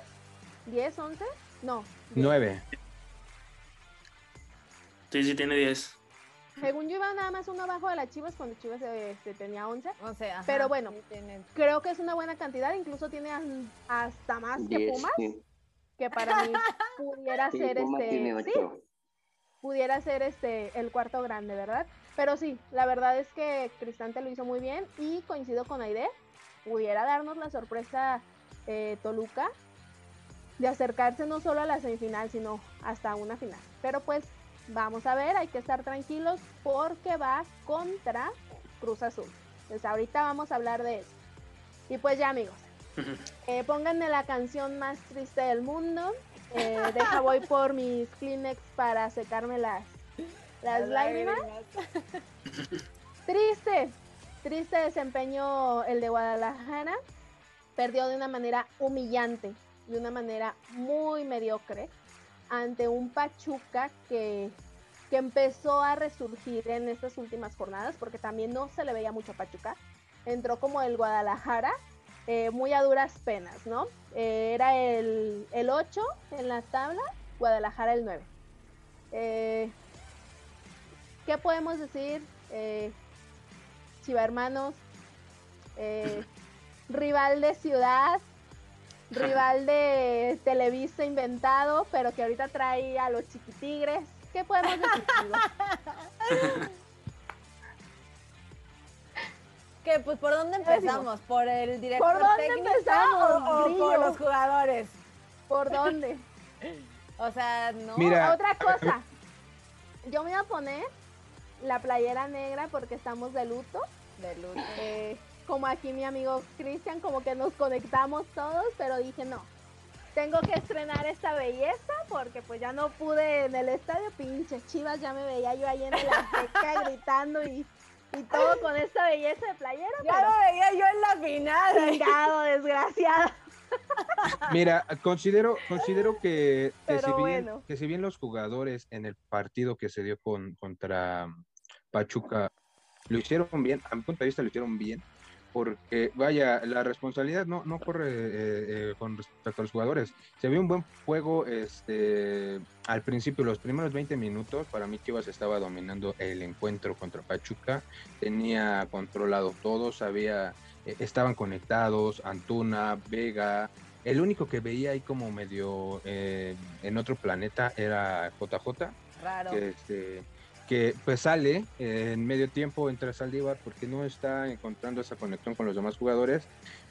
S1: ¿10, 11? No.
S3: 9.
S4: Sí, sí, tiene 10.
S1: Según yo iba nada más uno abajo de las Chivas cuando Chivas este, tenía 11.
S2: 11
S1: pero bueno, creo que es una buena cantidad. Incluso tiene hasta más que Pumas. Que para mí pudiera ser este. pudiera ser este el cuarto grande, ¿verdad? Pero sí, la verdad es que Cristante lo hizo muy bien y coincido con Aide. Pudiera darnos la sorpresa eh, Toluca de acercarse no solo a la semifinal, sino hasta una final. Pero pues vamos a ver, hay que estar tranquilos porque va contra Cruz Azul. Pues ahorita vamos a hablar de eso. Y pues ya amigos, eh, pónganme la canción más triste del mundo. Eh, deja voy por mis Kleenex para secarme las, las lágrimas. triste, triste desempeño el de Guadalajara. Perdió de una manera humillante de una manera muy mediocre ante un Pachuca que, que empezó a resurgir en estas últimas jornadas, porque también no se le veía mucho a Pachuca. Entró como el Guadalajara, eh, muy a duras penas, ¿no? Eh, era el, el, 8 en la tabla, Guadalajara el 9. Eh, ¿Qué podemos decir? Chiva Hermanos, rival de ciudad, rival de Televisa inventado, pero que ahorita trae a los chiquitigres. ¿Qué podemos decir?
S2: ¿Qué? Pues por dónde empezamos? ¿Por el director ¿Por dónde empezamos, o, por los jugadores?
S1: ¿Por dónde?
S2: o sea, no.
S1: Mira, Otra cosa. Yo me voy a poner la playera negra porque estamos de luto.
S2: De luto.
S1: Eh, como aquí mi amigo Cristian, como que nos conectamos todos, pero dije no, tengo que estrenar esta belleza porque pues ya no pude en el estadio, pinches chivas, ya me veía yo ahí en el Azteca gritando y, y, todo con esta belleza de playera.
S2: Ya lo veía yo en la final.
S1: desgraciado.
S3: Mira, considero, considero que, que si bien, que si bien los jugadores en el partido que se dio con, contra Pachuca lo hicieron bien, a mi punto de vista lo hicieron bien, porque vaya, la responsabilidad no, no corre eh, eh, con respecto a los jugadores. Se vio un buen juego este, al principio, los primeros 20 minutos, para mí Chivas estaba dominando el encuentro contra Pachuca, tenía controlado todo, sabía, eh, estaban conectados, Antuna, Vega, el único que veía ahí como medio en otro planeta era JJ.
S2: Raro.
S3: Que, este, que pues sale en medio tiempo entre Saldívar porque no está encontrando esa conexión con los demás jugadores,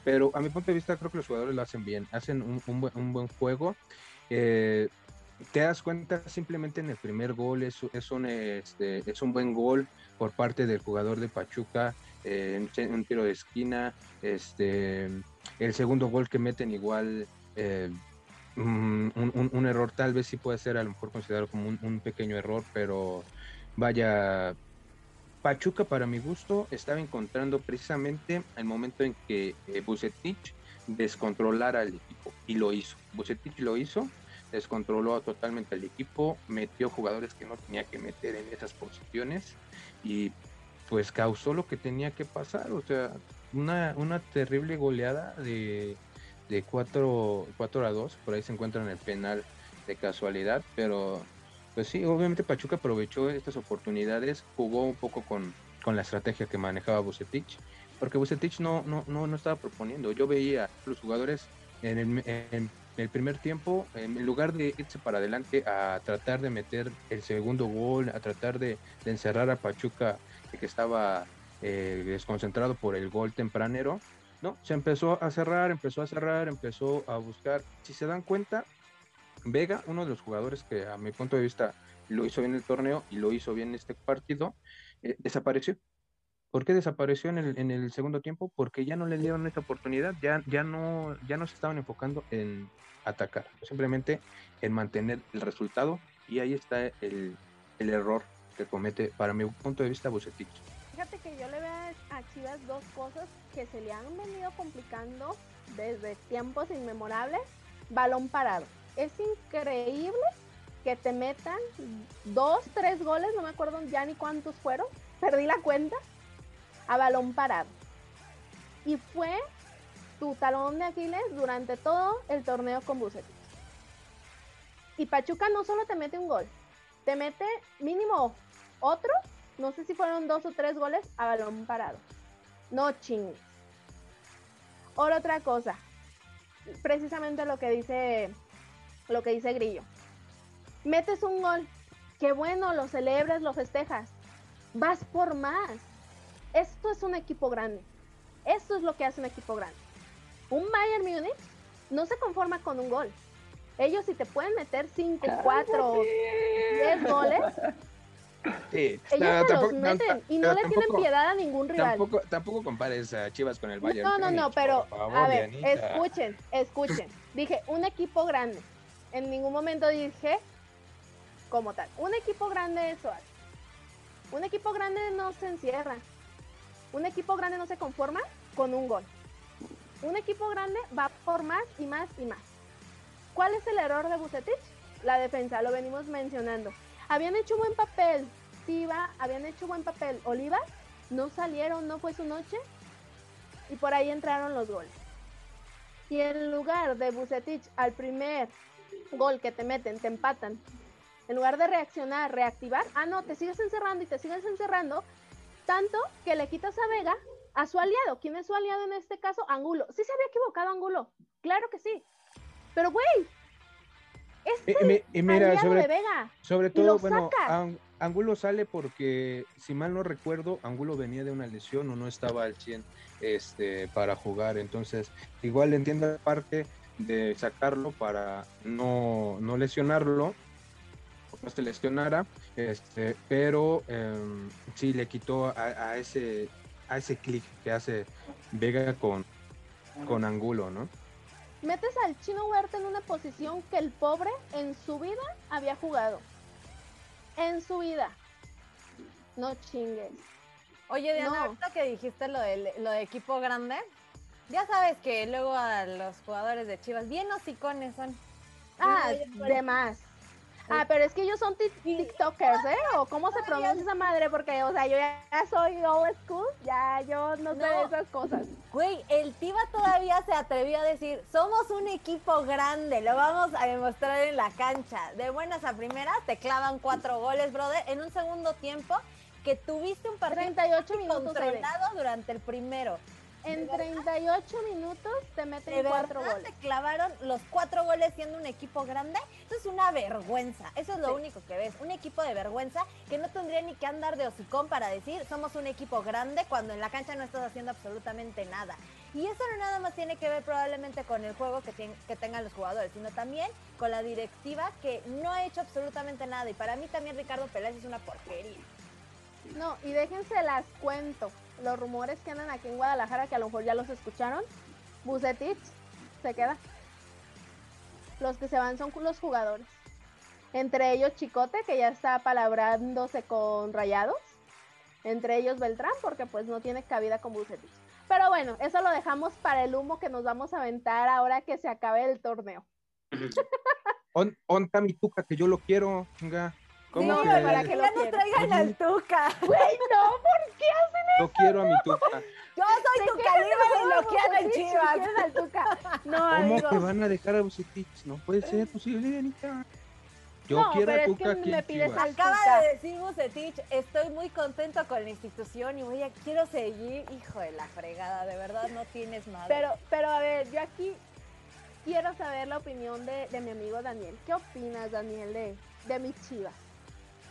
S3: pero a mi punto de vista creo que los jugadores lo hacen bien, hacen un, buen, juego. Eh, te das cuenta simplemente en el primer gol, es, un, este, es un buen gol por parte del jugador de Pachuca, eh, un tiro de esquina, este, el segundo gol que meten igual... Eh, mm, un, error tal vez sí puede ser a lo mejor considerado como un pequeño error, pero Vaya, Pachuca para mi gusto estaba encontrando precisamente el momento en que eh, descontrolara al equipo y lo hizo. Bucetich lo hizo, descontroló totalmente al equipo, metió jugadores que no tenía que meter en esas posiciones y pues causó lo que tenía que pasar, o sea, una, una terrible goleada de, de 4, 4 a 2, por ahí se encuentra en el penal de casualidad, pero pues sí, obviamente Pachuca aprovechó estas oportunidades, jugó un poco con, la estrategia que manejaba Bucetich, porque Bucetich no, no, no, no estaba proponiendo. Yo veía los jugadores en el, primer tiempo, en lugar de irse para adelante a tratar de meter el segundo gol, a tratar de, encerrar a Pachuca que estaba eh, desconcentrado por el gol tempranero, no, se empezó a cerrar, empezó a cerrar, empezó a buscar. Si se dan cuenta, Vega, uno de los jugadores que a mi punto de vista lo hizo bien el torneo y lo hizo bien este partido, eh, desapareció. ¿Por qué desapareció en el, segundo tiempo? Porque ya no le dieron esta oportunidad, ya, ya, no, ya no se estaban enfocando en atacar, simplemente en mantener el resultado y ahí está el, el error que comete, para mi punto de vista, Bucetich.
S1: Fíjate que yo le veo a Chivas dos cosas que se le han venido complicando desde tiempos inmemorables. Balón parado es increíble que te metan dos, tres goles, no me acuerdo ya ni cuántos fueron, perdí la cuenta, a balón parado. Y fue tu talón de Aquiles durante todo el torneo con Bucetich. Y Pachuca no solo te mete un gol, te mete mínimo otro no sé si fueron dos o tres goles a balón parado. No chingues. Ahora otra cosa, precisamente lo que dice lo que dice Grillo. Metes un gol, qué bueno, lo celebras, lo festejas. Vas por más. Esto es un equipo grande. Esto es lo que hace un equipo grande. Un Bayern Múnich no se conforma con un gol. Ellos si te pueden meter 5, 4, 10 goles,
S3: Sí,
S1: ellos
S3: no,
S1: se los meten y no le tienen piedad a ningún rival.
S3: Tampoco, tampoco compares a Chivas con el Bayern.
S1: No, no, no, pero
S3: favor,
S1: a ver,
S3: Dianita.
S1: escuchen, escuchen. Dije, un equipo grande. En ningún momento dije como tal. Un equipo grande es Suárez. Un equipo grande no se encierra. Un equipo grande no se conforma con un gol. Un equipo grande va por más y más y más. ¿Cuál es el error de Bucetich? La defensa, lo venimos mencionando. Habían hecho buen papel Tiva, habían hecho buen papel Oliva, no salieron, no fue su noche y por ahí entraron los goles. Y en lugar de Bucetich al primer gol que te meten, te empatan, en lugar de reaccionar, reactivar, ah no, te sigues encerrando y te sigues encerrando, tanto que le quitas a Vega a su aliado. ¿Quién es su aliado en este caso? Angulo. Sí se había equivocado Angulo, claro que sí. Pero güey, este
S3: y y mira,
S1: aliado
S3: sobre,
S1: de Vega.
S3: sobre todo, bueno, Angulo sale porque, si mal no recuerdo, Angulo venía de una lesión o no estaba al 100 este, para jugar. Entonces, igual entiendo la parte de sacarlo para no, no lesionarlo, o no se lesionara, este, pero em, sí le quitó a, a ese, a ese clic que hace Vega con, con Angulo, ¿no?
S1: metes al chino Huerta en una posición que el pobre en su vida había jugado. En su vida. No chingues.
S2: Oye, Diana,
S1: No.
S2: ahorita que dijiste lo de, lo de equipo grande, ya sabes que luego a los jugadores de Chivas, bien hocicones son.
S1: Ah,
S2: No,
S1: de más. Ah, pero es que ellos son TikTokers, ¿eh? ¿O cómo se pronuncia esa madre? Porque, o sea, yo ya soy old school, ya yo no sé esas cosas.
S2: Güey, el Tiva todavía se atrevió a decir, somos un equipo grande, lo vamos a demostrar en la cancha. De buenas a primeras te clavan cuatro goles, brother, en un segundo tiempo que tuviste un partido
S1: 38 minutos, Aide.
S2: controlado durante el primero.
S1: En 38 minutos te
S2: De
S1: meten cuatro
S2: verdad
S1: goles.
S2: te clavaron los cuatro goles siendo un equipo grande. Eso es una vergüenza. Eso es lo
S1: Sí.
S2: único que ves. Un equipo de vergüenza que no tendría ni que andar de hocicón para decir somos un equipo grande cuando en la cancha no estás haciendo absolutamente nada. Y eso no nada más tiene que ver probablemente con el juego que, tien- que tengan los jugadores, sino también con la directiva que no ha hecho absolutamente nada. Y para mí también Ricardo Peláez es una porquería.
S1: No, y déjense las cuento. Los rumores que andan aquí en Guadalajara, que a lo mejor ya los escucharon. Bucetich se queda. Los que se van son los jugadores. Entre ellos Chicote, que ya está palabrándose con Rayados. Entre ellos Beltrán, porque pues no tiene cabida con Bucetich. Pero bueno, eso lo dejamos para el humo que nos vamos a aventar ahora que se acabe el torneo.
S3: On, onta mi tuca, que yo lo quiero. ¿Cómo
S1: Sí,
S3: que
S1: para que lo
S2: ya no
S1: quiero.
S2: traigan al Tuca.
S1: Güey, no, ¿por qué hacen
S3: yo quiero a mi tuca?
S2: Yo soy
S1: Se
S2: tu
S1: quejan
S2: calibre
S1: de
S2: y lo
S1: juego
S2: quiero en
S1: Bucetich y
S2: Chivas.
S1: al Tuca. No,
S3: ¿Cómo
S1: amigos.
S3: que van a dejar a Bucetich? No puede ser posible, Dianita. Yo
S1: No,
S3: quiero
S1: pero
S3: a
S1: es
S3: Tuca
S1: que me pides al-
S2: Acaba
S1: Tuca.
S2: de decir Bucetich, estoy muy contento con la institución y voy a, quiero seguir, hijo de la fregada, de verdad no tienes madre.
S1: Pero, pero a ver, yo aquí quiero saber la opinión de, de mi amigo Daniel. ¿Qué opinas, Daniel, de, de mis chivas?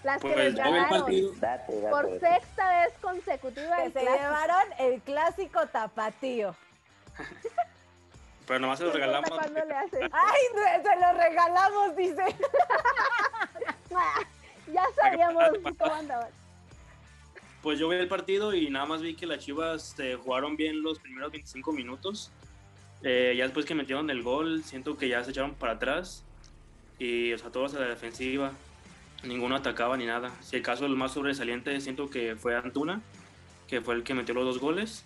S1: Las que
S4: Pues
S1: les ganaron
S4: partido.
S5: Date, date.
S1: por sexta vez consecutiva
S2: que se
S1: clásico.
S2: llevaron el clásico tapatío.
S4: Pero nomás se lo
S1: ¿Qué importa
S4: regalamos.
S1: cuándo le haces?
S2: Ay, se- se lo regalamos, dice.
S1: ya sabíamos cómo andaban.
S4: Pues yo vi el partido y nada más vi que las Chivas eh, jugaron bien los primeros 25 minutos. Eh, ya después que metieron el gol, siento que ya se echaron para atrás. Y, o sea, todos a la defensiva. Ninguno atacaba ni nada. Si el caso el más sobresaliente, siento que fue Antuna, que fue el que metió los dos goles.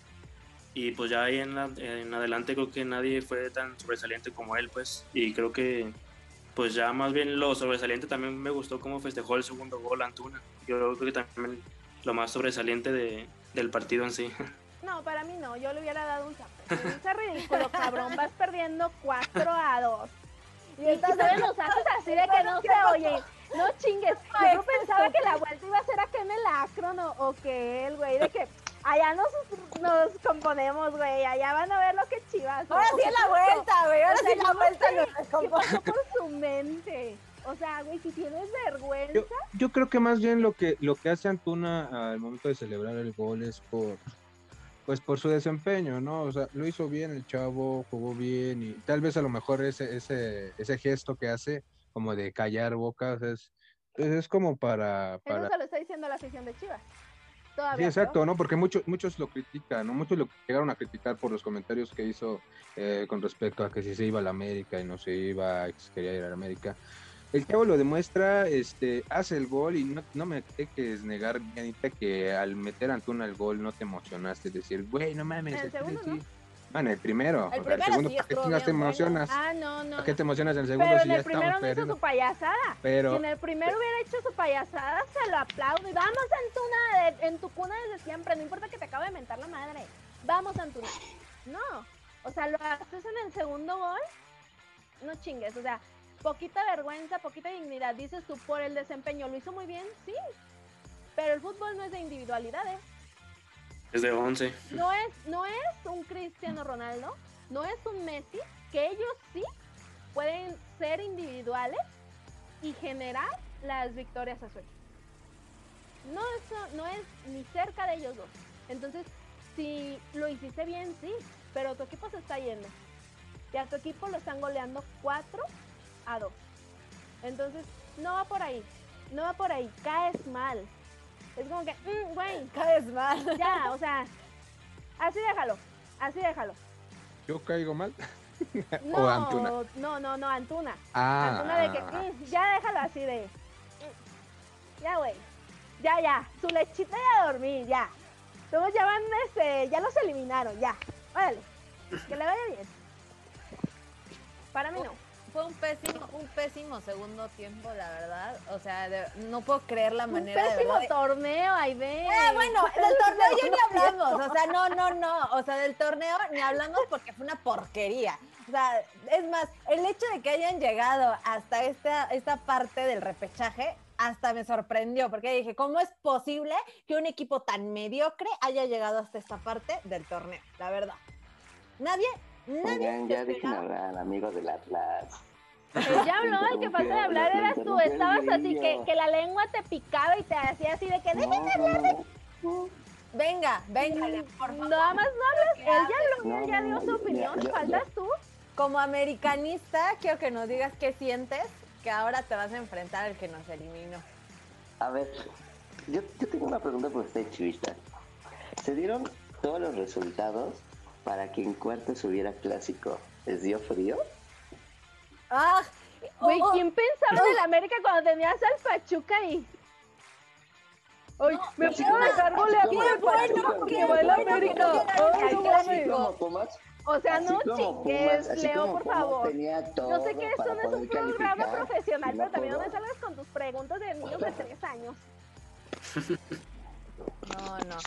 S4: Y pues ya ahí en, la- en adelante creo que nadie fue tan sobresaliente como él, pues. Y creo que, pues ya más bien lo sobresaliente también me gustó cómo festejó el segundo gol Antuna. Yo creo que también lo más sobresaliente de, del partido en sí.
S1: No, para mí no, yo le hubiera dado un zape. Seas ridículo, cabrón. Vas perdiendo 4 a 2. Y, todavía nos haces así de que no se oye. No chingues. Yo pensaba que la vuelta iba a ser acá en el Akron o, que el güey de que allá nos, nos componemos, güey. Allá van a ver lo que chivas.
S2: Ahora sí es la vuelta, güey. Ahora sí es la vuelta nos
S1: componemos. por su mente? O sea, güey, si tienes vergüenza.
S3: Yo, creo que más bien lo que, lo que hace Antuna al momento de celebrar el gol es por pues por su desempeño, ¿no? O sea, lo hizo bien el chavo, jugó bien y tal vez a lo mejor ese, ese, ese gesto que hace como de callar bocas es, pues, es como para... para...
S1: Eso se lo está diciendo la afición de Chivas.
S3: sí, exacto, ¿no? Porque muchos, muchos lo critican, ¿no? Muchos lo llegaron a criticar por los comentarios que hizo eh, con respecto a que si se iba a la América y no se iba, que quería ir a la América el chavo lo demuestra, este, hace el gol y no, no me dejes negar, Anita, que al meter a Antuna el gol no te emocionaste, decir, güey, no mames.
S1: En el segundo, ¿no?
S3: Bueno, el primero. El, primero segundo, ¿para qué te emocionas?
S1: Ah, no, no.
S3: ¿Para qué te emocionas en el segundo
S1: pero
S3: si
S1: en el primero no hizo su payasada.
S3: Pero...
S1: Si en el primero hubiera hecho su payasada, se lo aplaudo. Y vamos, Antuna, en tu cuna desde siempre. No importa que te acabe de mentar la madre. Vamos, Antuna. No. O sea, lo haces en el segundo gol. No chingues. O sea, poquita vergüenza, poquita dignidad. Dices tú, por el desempeño, ¿lo hizo muy bien? Sí. Pero el fútbol no es de individualidades.
S4: Es de 11.
S1: No es, no es un Cristiano Ronaldo, no es un Messi, que ellos sí pueden ser individuales y generar las victorias a su equipo. No, no es ni cerca de ellos dos. Entonces, si lo hiciste bien, sí, pero tu equipo se está yendo. Y a tu equipo lo están goleando 4 a 2. Entonces, no va por ahí. No va por ahí. Caes mal. Es como que, mm, güey.
S2: Caes mal.
S1: Ya, o sea, así déjalo. Así déjalo.
S3: ¿Yo caigo mal?
S1: No, ¿O Antuna? No, no, no, Antuna. Ah. Antuna de que, mm, ya déjalo así de. Mm, ya, güey. Ya, ya. Su lechita ya a dormir, ya. Todos ya van, este, ya los eliminaron, ya. Órale. Que le vaya bien. Para mí no
S2: fue un pésimo, un pésimo segundo tiempo, la verdad. O sea, no puedo creer la manera
S1: un pésimo
S2: de
S1: torneo, Aide.
S2: Eh, bueno, del torneo ya ni hablamos. O sea, no, no, no. O sea, del torneo ni hablamos porque fue una porquería. O sea, es más, el hecho de que hayan llegado hasta esta, esta parte del repechaje hasta me sorprendió, porque dije, ¿cómo es posible que un equipo tan mediocre haya llegado hasta esta parte del torneo? La verdad. Nadie
S5: Oigan, ya dejen hablar, amigos del Atlas.
S1: El ya habló, el que falta de hablar eras tú. Estabas así que, que la lengua te picaba y te hacía así de que déjenme hablar.
S2: Venga, venga, por favor.
S1: Nada más no hablas. Él ya habló, ya dio su opinión. ¿Faltas tú?
S2: Como americanista, quiero que nos digas qué sientes que ahora te vas a enfrentar al que nos eliminó.
S5: A ver, yo, yo tengo una pregunta por usted, chivista. ¿Se dieron todos los resultados para que en cuartos hubiera clásico. ¿Les dio frío?
S1: Ah, güey, oh, ¿quién pensaba en el América cuando tenías al Pachuca ahí? Ay, me puedo dejar golear por el Pachuca que va el América. O sea, no chingues, Leo, por favor. Yo sé que esto no es un programa profesional, pero también no me salgas con tus preguntas de niños de tres años.
S2: No, no.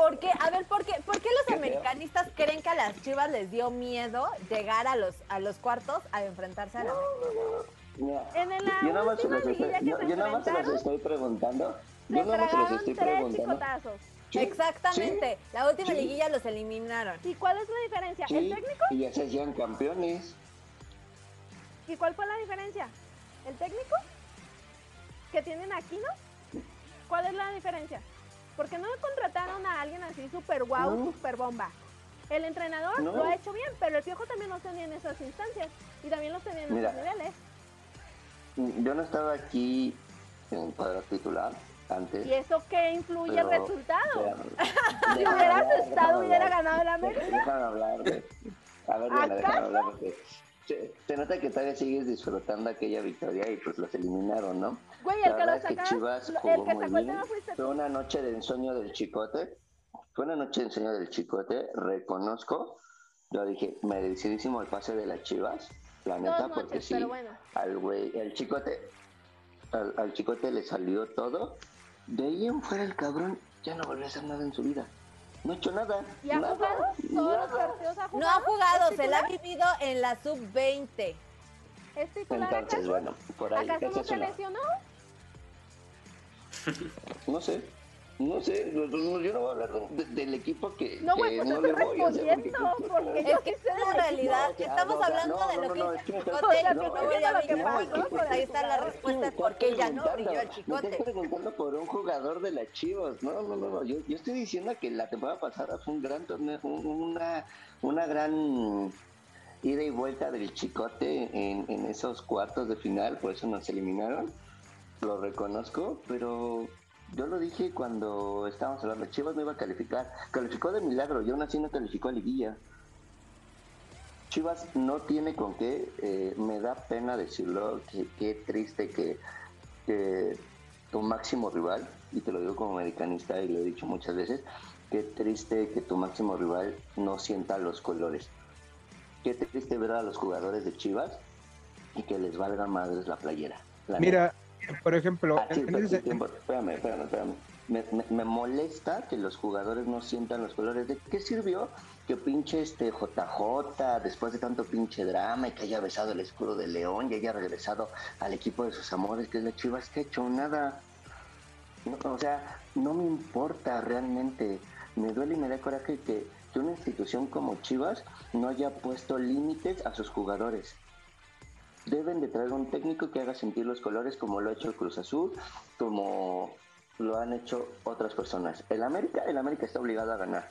S2: ¿Por qué? A ver, ¿por qué, ¿por qué los americanistas creen que a las Chivas les dio miedo llegar a los, a los cuartos a enfrentarse a la
S5: no, En el yo nada más se los estoy, yo, yo nada más se los estoy preguntando. Yo nada más se los estoy preguntando.
S2: Exactamente. La última liguilla los eliminaron.
S1: ¿Y cuál es la diferencia? ¿El técnico?
S5: Y ya se hacían campeones.
S1: ¿Y cuál fue la diferencia? ¿El técnico? ¿Que tienen aquí, no? ¿Cuál es la diferencia? ¿Por qué no contrataron a alguien así súper guau, wow, súper bomba? El entrenador lo ha hecho bien, pero el Piojo también los tenía en esas instancias y también los tenía en esos niveles.
S5: Yo no estaba aquí en cuadro titular antes.
S1: ¿Y eso qué influye el resultado? si hubieras estado, hubiera ganado el América.
S5: Déjame hablar. A ver, déjame hablar porque se, nota que todavía sigues disfrutando aquella victoria y pues los eliminaron, ¿no?
S1: Güey, el que lo sacó, Chivas el que sacó el
S5: Fue una noche de ensueño del chicote. Fue una noche de ensueño del chicote, reconozco. Yo dije, merecidísimo el pase de las Chivas, la neta, porque sí, al güey, el chicote, al, al chicote le salió todo. De ahí en fuera el cabrón ya no volvió a hacer nada en su vida. No he hecho nada.
S1: ¿Y ha nada, jugado? ¿Todos los partidos ha jugado?
S2: No ha jugado, se la ha vivido en la sub-20.
S1: ¿Es titular
S5: Entonces, bueno, por ahí.
S1: ¿Acaso no se lesionó?
S5: no sé. No sé, yo no voy a hablar del equipo que.
S1: No, güey, pues no estoy respondiendo. Porque yo
S2: es que es realidad. Estamos hablando de lo que dice el chicote. No. Ahí está la respuesta. Porque ya no brilló el chicote.
S5: Estoy preguntando por un jugador de las chivas. No, no, no. Yo, yo estoy diciendo que la temporada pasada fue un gran torneo, una, una gran ida y vuelta del chicote en, en esos cuartos de final. Por eso nos eliminaron. Lo reconozco, pero yo lo dije cuando estábamos hablando, Chivas no iba a calificar. Calificó de milagro y aún así no calificó a Liguilla. Chivas no tiene con qué, eh, me da pena decirlo, qué triste que, tu máximo rival, y te lo digo como americanista y lo he dicho muchas veces, qué triste que tu máximo rival no sienta los colores. Qué triste ver a los jugadores de Chivas y que les valga madres la playera.
S3: Mira, por ejemplo,
S5: ah, espérame, espérame, espérame. Me, molesta que los jugadores no sientan los colores. ¿De qué sirvió que pinche este JJ, después de tanto pinche drama y que haya besado el escudo de León y haya regresado al equipo de sus amores, que es la Chivas, que ha hecho nada? o sea, no me importa realmente. Me duele y me da coraje que, que una institución como Chivas no haya puesto límites a sus jugadores deben de traer un técnico que haga sentir los colores como lo ha hecho el Cruz Azul, como lo han hecho otras personas. El América, el América está obligado a ganar.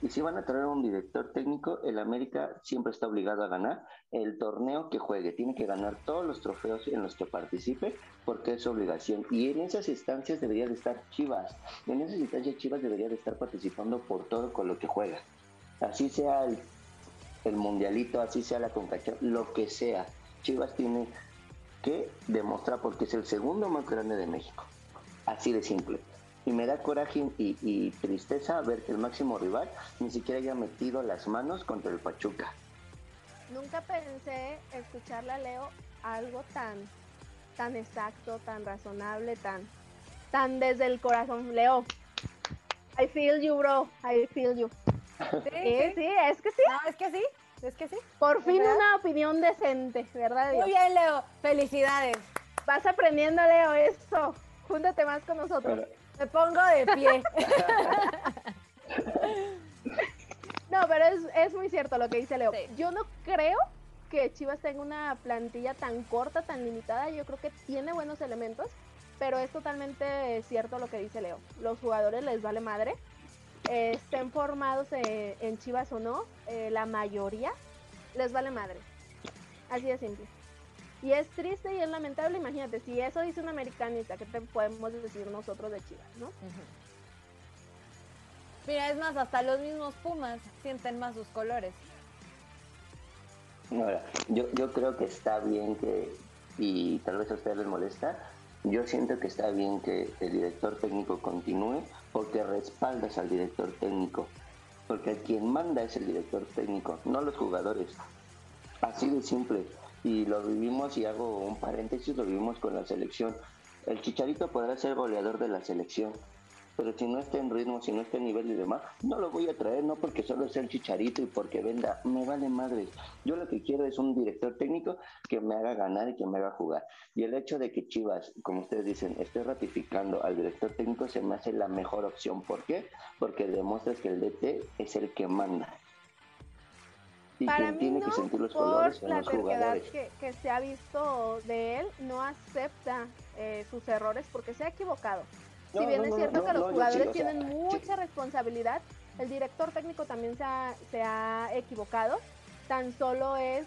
S5: Y si van a traer un director técnico, el América siempre está obligado a ganar el torneo que juegue. Tiene que ganar todos los trofeos en los que participe porque es su obligación. Y en esas instancias debería de estar Chivas. En esas instancias Chivas debería de estar participando por todo con lo que juega. Así sea el, mundialito, así sea la concacha, lo que sea. Chivas tiene que demostrar porque es el segundo más grande de México. Así de simple. Y me da coraje y, tristeza ver que el máximo rival ni siquiera haya metido las manos contra el Pachuca.
S1: Nunca pensé escucharle a Leo algo tan, tan exacto, tan razonable, tan, tan desde el corazón. Leo, I feel you, bro. I feel you. Sí, sí, es que sí.
S2: No, es que sí. Es que sí.
S1: Por fin una opinión decente, ¿verdad?
S2: Muy bien, Leo. Felicidades.
S1: Vas aprendiendo, Leo, esto. Júntate más con nosotros.
S2: Me pongo de pie.
S1: no, pero es, muy cierto lo que dice Leo. Yo no creo que Chivas tenga una plantilla tan corta, tan limitada. Yo creo que tiene buenos elementos, pero es totalmente cierto lo que dice Leo. Los jugadores les vale madre estén formados en Chivas o no, eh, la mayoría les vale madre. Así de simple. Y es triste y es lamentable, imagínate, si eso dice un americanista, ¿qué te podemos decir nosotros de Chivas, no?
S2: Mira, es más, hasta los mismos Pumas sienten más sus colores.
S5: yo, yo creo que está bien que, y tal vez a ustedes les molesta, yo siento que está bien que el director técnico continúe porque respaldas al director técnico. Porque quien manda es el director técnico, no los jugadores. Así de simple. Y lo vivimos, y hago un paréntesis, lo vivimos con la selección. El Chicharito podrá ser goleador de la selección, pero si no está en ritmo, si no está en nivel y demás, no lo voy a traer, no porque solo sea el chicharito y porque venda, me vale madre. Yo lo que quiero es un director técnico que me haga ganar y que me haga jugar. Y el hecho de que Chivas, como ustedes dicen, esté ratificando al director técnico se me hace la mejor opción. ¿Por qué? Porque demuestras que el DT es el que manda.
S1: Y Para mí tiene que sentir los colores la los que, que, se ha visto de él, no acepta eh, sus errores porque se ha equivocado si bien es cierto que los jugadores tienen mucha responsabilidad, el director técnico también se ha, se ha equivocado. Tan solo es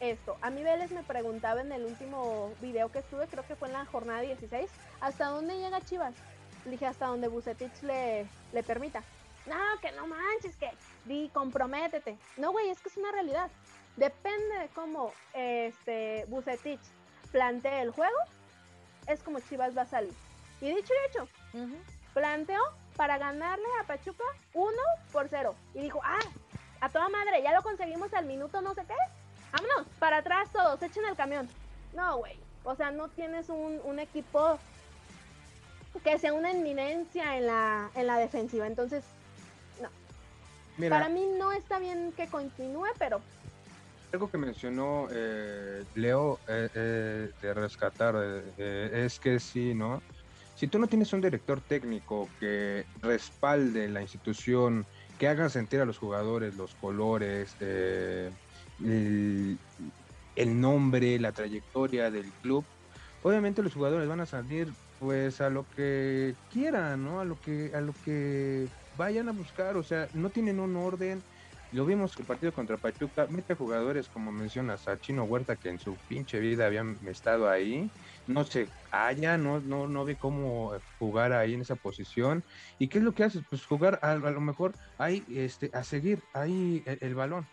S1: esto. A mí Vélez me preguntaba en el último video que estuve, creo que fue en la jornada 16, ¿hasta dónde llega Chivas? Le dije, hasta donde Bucetich le, le permita. No, que no manches, que di, comprométete. No, güey, es que es una realidad. Depende de cómo este Bucetich plantee el juego, es como Chivas va a salir. Y dicho y hecho, planteó para ganarle a Pachuca 1 por 0. Y dijo, ah, a toda madre, ya lo conseguimos al minuto no sé qué. Vámonos, para atrás todos, echen el camión. No, güey. O sea, no tienes un, equipo que sea una eminencia en la, en la defensiva. Entonces, no. Para mí no está bien que continúe, pero...
S3: Algo que mencionó eh, Leo eh, eh, de rescatar es que sí, ¿no? Si tú no tienes un director técnico que respalde la institución, que haga sentir a los jugadores los colores, eh, el, nombre, la trayectoria del club, obviamente los jugadores van a salir pues a lo que quieran, ¿no? A lo que a lo que vayan a buscar, o sea, no tienen un orden. Lo vimos el partido contra Pachuca, mete jugadores como mencionas a Chino Huerta que en su pinche vida habían estado ahí, no se halla, no no no ve cómo jugar ahí en esa posición. ¿Y qué es lo que haces? Pues jugar a, lo mejor ahí este a seguir ahí el balón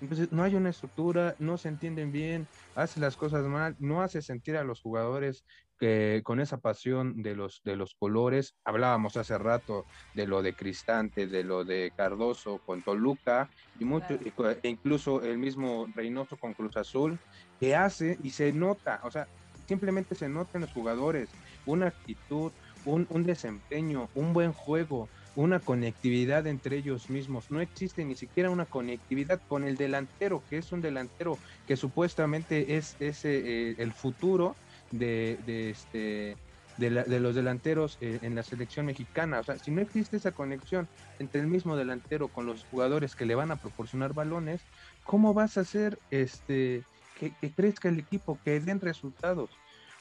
S3: entonces no hay una estructura, no se entienden bien, hace las cosas mal, no hace sentir a los jugadores que con esa pasión de los de los colores. Hablábamos hace rato de lo de Cristante, de lo de Cardoso con Toluca y mucho e incluso el mismo Reynoso con Cruz Azul que hace y se nota, o sea, simplemente se nota en los jugadores una actitud, un, un desempeño, un buen juego una conectividad entre ellos mismos. No existe ni siquiera una conectividad con el delantero, que es un delantero que supuestamente es, ese eh, el futuro de, este, de, los delanteros eh, en la selección mexicana. O sea, si no existe esa conexión entre el mismo delantero con los jugadores que le van a proporcionar balones, ¿cómo vas a hacer este, que, que crezca el equipo, que den resultados?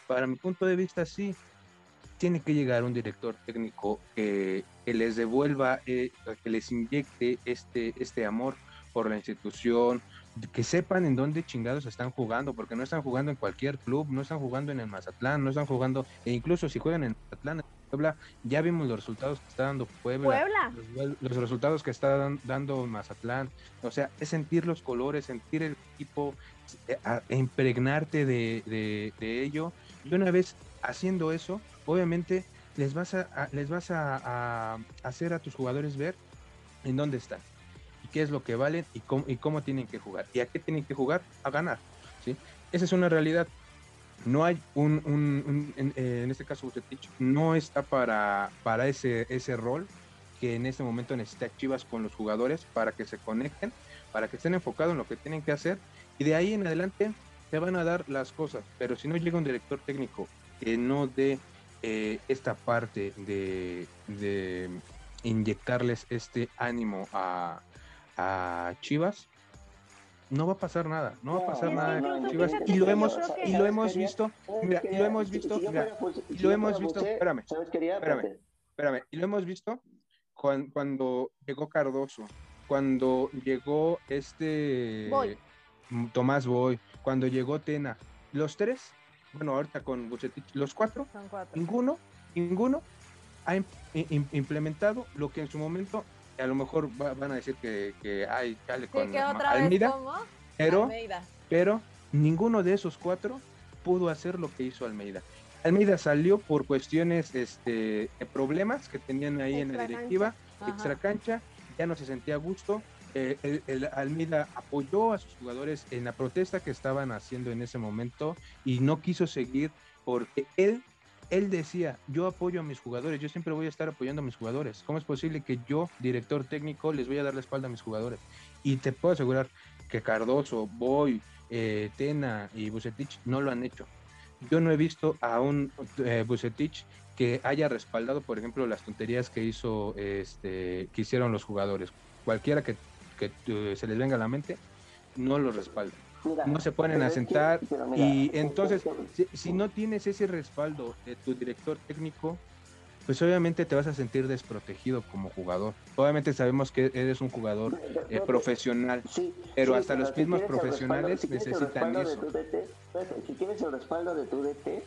S3: Para mi punto de vista, sí, tiene que llegar un director técnico que, les devuelva, eh, que les inyecte este, este amor por la institución, que sepan en dónde chingados están jugando, porque no están jugando en cualquier club, no están jugando en el Mazatlán, no están jugando, e incluso si juegan en Mazatlán, Puebla, ya vimos los resultados que está dando Puebla, Los, resultados que está dando Mazatlán, o sea, es sentir los colores, sentir el equipo, eh, impregnarte de, de, de ello, y una vez haciendo eso, obviamente les vas a, les vas a, hacer a tus jugadores ver en dónde están y qué es lo que valen y cómo, y cómo tienen que jugar. ¿Y a qué tienen que jugar? A ganar. ¿sí? Esa es una realidad. No hay un, un, en, este caso Bucetich no está para, para ese, ese rol que en este momento necesita Chivas con los jugadores para que se conecten, para que estén enfocados en lo que tienen que hacer y de ahí en adelante se van a dar las cosas. Pero si no llega un director técnico que no dé eh, esta parte de, inyectarles este ánimo a, Chivas, no va a pasar nada, no va a pasar nada. Chivas y lo hemos y lo hemos visto, mira, y lo hemos visto, y lo hemos visto, espérame, espérame, espérame, y lo hemos visto cuando, llegó Cardoso, cuando llegó este Tomás Boy, cuando llegó Tena, los tres bueno, ahorita con Bucetich, los cuatro, ninguno, ninguno ha implementado lo que en su momento, a lo mejor van a decir que, que hay chale con Almeida, pero, pero ninguno de esos cuatro pudo hacer lo que hizo Almeida. Almeida salió por cuestiones, este, de problemas que tenían ahí en la directiva, extra cancha, ya no se sentía a gusto, eh, el, Almeida apoyó a sus jugadores en la protesta que estaban haciendo en ese momento y no quiso seguir porque él, él decía, yo apoyo a mis jugadores, yo siempre voy a estar apoyando a mis jugadores. ¿Cómo es posible que yo, director técnico, les voy a dar la espalda a mis jugadores? Y te puedo asegurar que Cardoso, Boy, eh, Tena y Bucetich no lo han hecho. Yo no he visto a un eh, que haya respaldado, por ejemplo, las tonterías que hizo, este, que hicieron los jugadores. Cualquiera que que eh, se les venga a la mente, no los respaldan. No se ponen a sentar y entonces si, no tienes ese respaldo de tu director técnico, pues obviamente te vas a sentir desprotegido como jugador. Obviamente sabemos que eres un jugador eh, profesional, pero hasta los mismos profesionales necesitan eso.
S5: si tienes el respaldo de tu DT,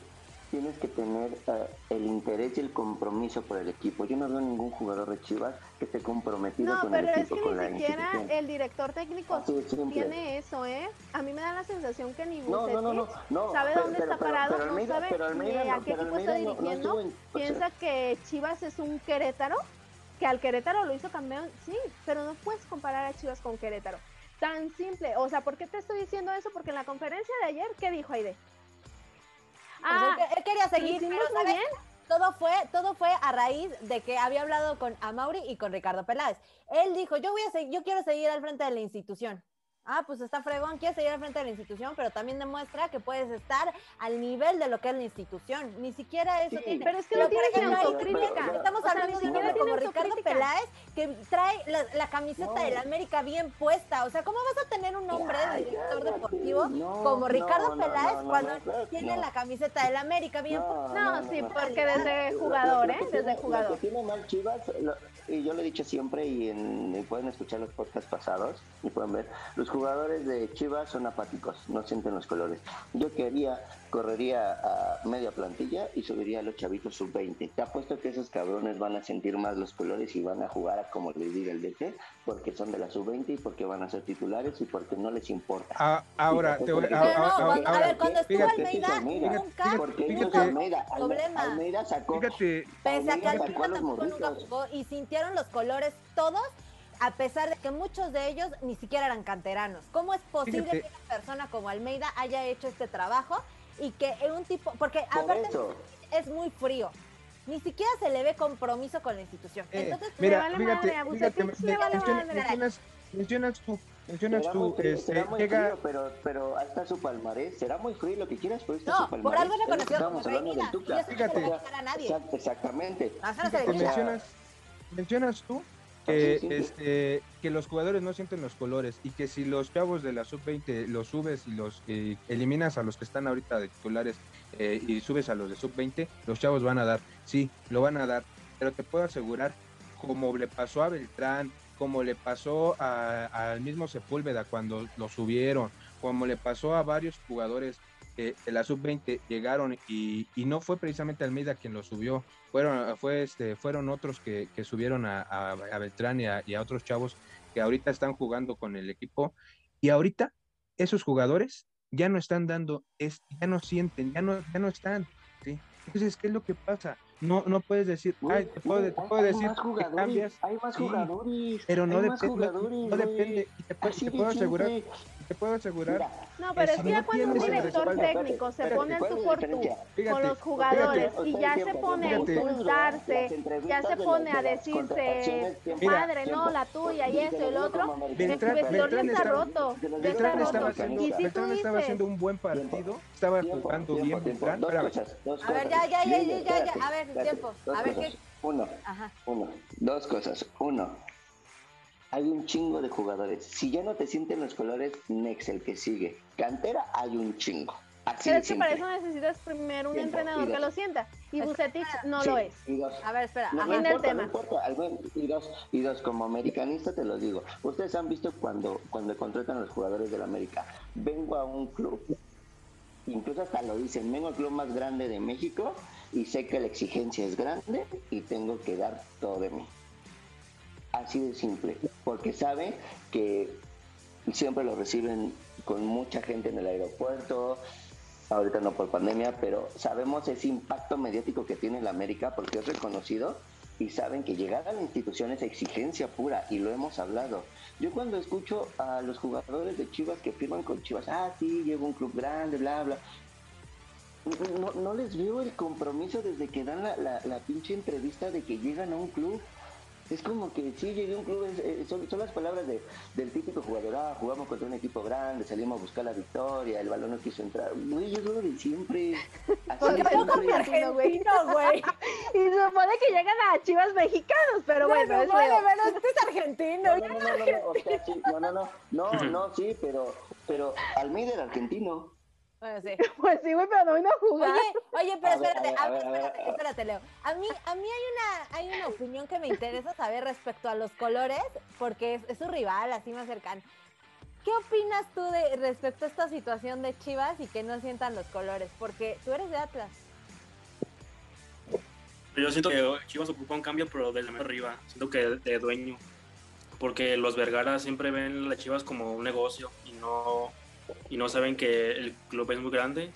S5: tienes que tener eh, el interés y el compromiso por el equipo. Yo no veo ningún jugador de Chivas que esté comprometido con el equipo.
S1: No, pero es que ni siquiera el director técnico tiene eso, ¿eh? A mí me da la sensación que ni no, no, sabe dónde está parado, no sabe ni a qué equipo está dirigiendo. Piensa que Chivas es un Querétaro, que al Querétaro lo hizo campeón, sí, pero no puedes comparar a Chivas con Querétaro. Tan simple. O sea, ¿por qué te estoy diciendo eso? Porque en la conferencia de ayer, ¿qué dijo Aide?
S2: Ah, él, quería seguir, pero Bien? Todo fue, todo fue a raíz de que había hablado con Amauri y con Ricardo Peláez. Él dijo, yo voy a seguir, yo quiero seguir al frente de la institución. Ah, pues está fregón, quiere seguir al frente de la institución, pero también demuestra que puedes estar al nivel de lo que es la institución. Ni siquiera eso tiene.
S1: Pero es que no tiene
S2: crítica. Estamos hablando de un hombre como Ricardo Peláez que trae la, camiseta de la América bien puesta. O sea, ¿cómo vas a tener un hombre de director deportivo como Ricardo Peláez cuando tiene la camiseta de la América bien puesta?
S1: No, sí, porque desde jugador, ¿eh? Desde jugador.
S5: tiene mal Chivas, y yo lo he dicho siempre y, en, pueden escuchar los podcasts pasados y pueden ver, los jugadores de Chivas son apáticos, no sienten los colores. Yo quería, correría a media plantilla y subiría a los chavitos sub-20. Te apuesto que esos cabrones van a sentir más los colores y van a jugar a como les diga el DT, porque son de la sub-20 y porque van a ser titulares y porque no les importa.
S3: Ah, ahora, te voy
S2: a... a ver, cuando estuvo Almeida, nunca,
S5: porque Almeida, Almeida sacó...
S2: Pese a que Almeida tampoco nunca jugó y sintió los colores todos, a pesar de que muchos de ellos ni siquiera eran canteranos. ¿Cómo es posible que una persona como Almeida haya hecho este trabajo y que en un tipo, porque aparte es muy frío, ni siquiera se le ve compromiso con la institución.
S3: Eh, Entonces, mira, vale fíjate, mencionas, tú, mencionas tú, este,
S5: llega... pero, pero hasta su palmarés, será muy frío lo que quieras, pero está
S2: no,
S5: su palmarés.
S2: por algo reconocido como reina,
S5: y eso Fíjate, no a nadie. Exactamente.
S3: mencionas, mencionas tú que, este, que los jugadores no sienten los colores y que si los chavos de la sub-20 los subes y los eh, eliminas a los que están ahorita de titulares eh, y subes a los de sub-20, los chavos van a dar, sí, lo van a dar, pero te puedo asegurar, como le pasó a Beltrán, como le pasó al mismo Sepúlveda cuando lo subieron, como le pasó a varios jugadores de la sub-20 llegaron y, no fue precisamente Almeida quien lo subió, fueron, fue este, fueron otros que, subieron a, Beltrán y a, otros chavos que ahorita están jugando con el equipo y ahorita esos jugadores ya no están dando, es, ya no sienten, ya no, ya no están, ¿sí? Entonces, ¿qué es lo que pasa? No, no puedes decir, ay, te puedo, te puedo decir que cambias.
S5: Hay más jugadores.
S3: pero no, depende, no, depende, y te, puedo asegurar, te puedo asegurar.
S1: No, pero es que ya cuando un director técnico se pone en tu por con los jugadores y ya se pone a insultarse, ya se pone a decirse, padre, no, la tuya y eso y el otro, el vestidor ya está roto.
S3: Beltrán estaba haciendo, Beltrán estaba haciendo un buen partido, estaba jugando bien Beltrán. A
S2: ver, ya, ya, ya, ya, ya, a ver tiempo. A ver qué.
S5: Uno, uno, dos cosas. Uno, hay un chingo de jugadores. Si ya no te sienten los colores, next, el que sigue. Cantera, hay un chingo.
S1: Así ¿Crees que para eso necesitas primero un entrenador que lo sienta? Y Bucetich no lo es.
S2: a ver, espera,
S5: no, el tema. y, dos, y dos, como americanista te lo digo. Ustedes han visto cuando, cuando contratan a los jugadores del América. Vengo a un club incluso hasta lo dicen, vengo al club más grande de México y sé que la exigencia es grande y tengo que dar todo de mí. Así de simple, porque sabe que siempre lo reciben con mucha gente en el aeropuerto, ahorita no por pandemia, pero sabemos ese impacto mediático que tiene la América porque es reconocido y saben que llegar a la institución es exigencia pura y lo hemos hablado. Yo cuando escucho a los jugadores de Chivas que firman con Chivas, ah, sí, llevo un club grande, bla, bla. No, no les veo el compromiso desde que dan la, la, la pinche entrevista de que llegan a un club es como que sí llegué a un club, eh, son, las palabras de, del típico jugador, ah, jugamos contra un equipo grande, salimos a buscar la victoria, el balón no quiso entrar. Güey, yo lo de siempre.
S1: Porque siempre. argentino, güey. güey. y se supone que llegan a chivas mexicanos, pero bueno,
S2: no, es bueno, pero este es argentino.
S5: No, no, no, no, no, no, no, no, no, no, sí, pero, pero Almeida era argentino.
S2: Bueno, sí.
S1: Pues sí, güey, pero no vino a jugar.
S2: Oye, oye, pero espérate, a, espérate, espérate, Leo. A mí, a mí hay una, hay una opinión que me interesa saber respecto a los colores, porque es, es su rival, así más cercano. ¿Qué opinas tú de respecto a esta situación de Chivas y que no sientan los colores? Porque tú eres de Atlas.
S4: Yo siento que Chivas ocupa un cambio, pero de la arriba. Siento que de dueño. Porque los Vergara siempre ven las Chivas como un negocio y no y no saben que el club es muy grande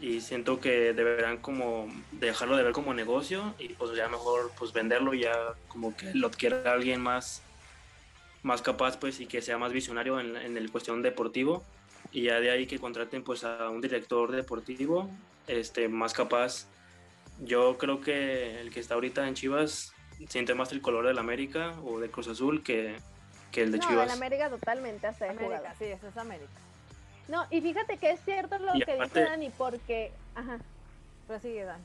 S4: y siento que deberán como dejarlo de ver como negocio y pues ya mejor pues venderlo y ya como que lo adquiera alguien más más capaz pues y que sea más visionario en, en el cuestión deportivo y ya de ahí que contraten pues a un director deportivo este más capaz yo creo que el que está ahorita en Chivas siente más el color del América o de Cruz Azul que que el de
S1: no,
S4: Chivas.
S1: el América totalmente hasta de
S2: América,
S1: jugador.
S2: sí, eso es América.
S1: No, y fíjate que es cierto lo
S4: Y
S1: que
S4: aparte-
S1: dice Dani, porque, ajá,
S2: Prosigue, Dan.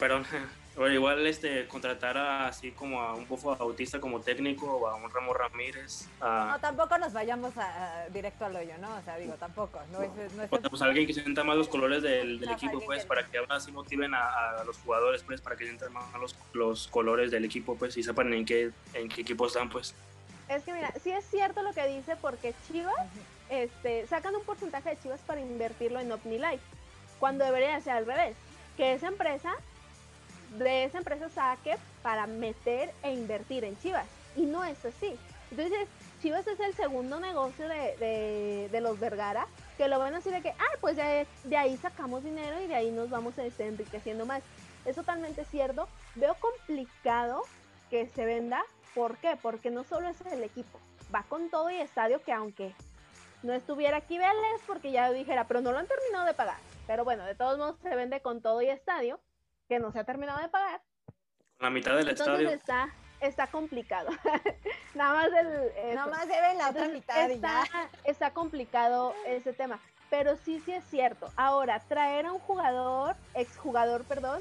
S4: Perdón, bueno, igual este, contratar a, así como a un Bofo Bautista como técnico o a un Ramón Ramírez, a,
S2: No, tampoco nos vayamos a, a- directo al hoyo, ¿no? O sea, digo, tampoco. No es, no es
S4: o sea, pues alguien que sienta más los colores del, equipo, pues,
S2: que-
S4: para que ahora sí motiven a, a los jugadores, pues, para que sientan más los, los colores del equipo, pues, y sepan en qué, en qué equipo están, pues.
S1: es que mira, sí es cierto lo que dice porque Chivas, este, sacan un porcentaje de Chivas para invertirlo en OmniLife, cuando debería ser al revés, que esa empresa, de esa empresa saque para meter e invertir en Chivas, y no es así. Entonces, Chivas es el segundo negocio de, los Vergara, que lo ven así de que, ah, pues de, de ahí sacamos dinero y de ahí nos vamos este, enriqueciendo más. Es totalmente cierto. Veo complicado que se venda. ¿Por qué? Porque no solo es el equipo, va con todo y estadio que aunque no estuviera aquí Vélez, porque ya dijera, pero no lo han terminado de pagar. Pero bueno, de todos modos se vende con todo y estadio, que no se ha terminado de pagar.
S4: La mitad del
S1: Entonces
S4: estadio.
S1: está, está complicado. Nada más el... eso.
S2: Nada más deben la otra mitad y
S1: está,
S2: ya.
S1: está complicado ese tema. Pero sí, sí es cierto. Ahora, traer a un jugador, exjugador, perdón,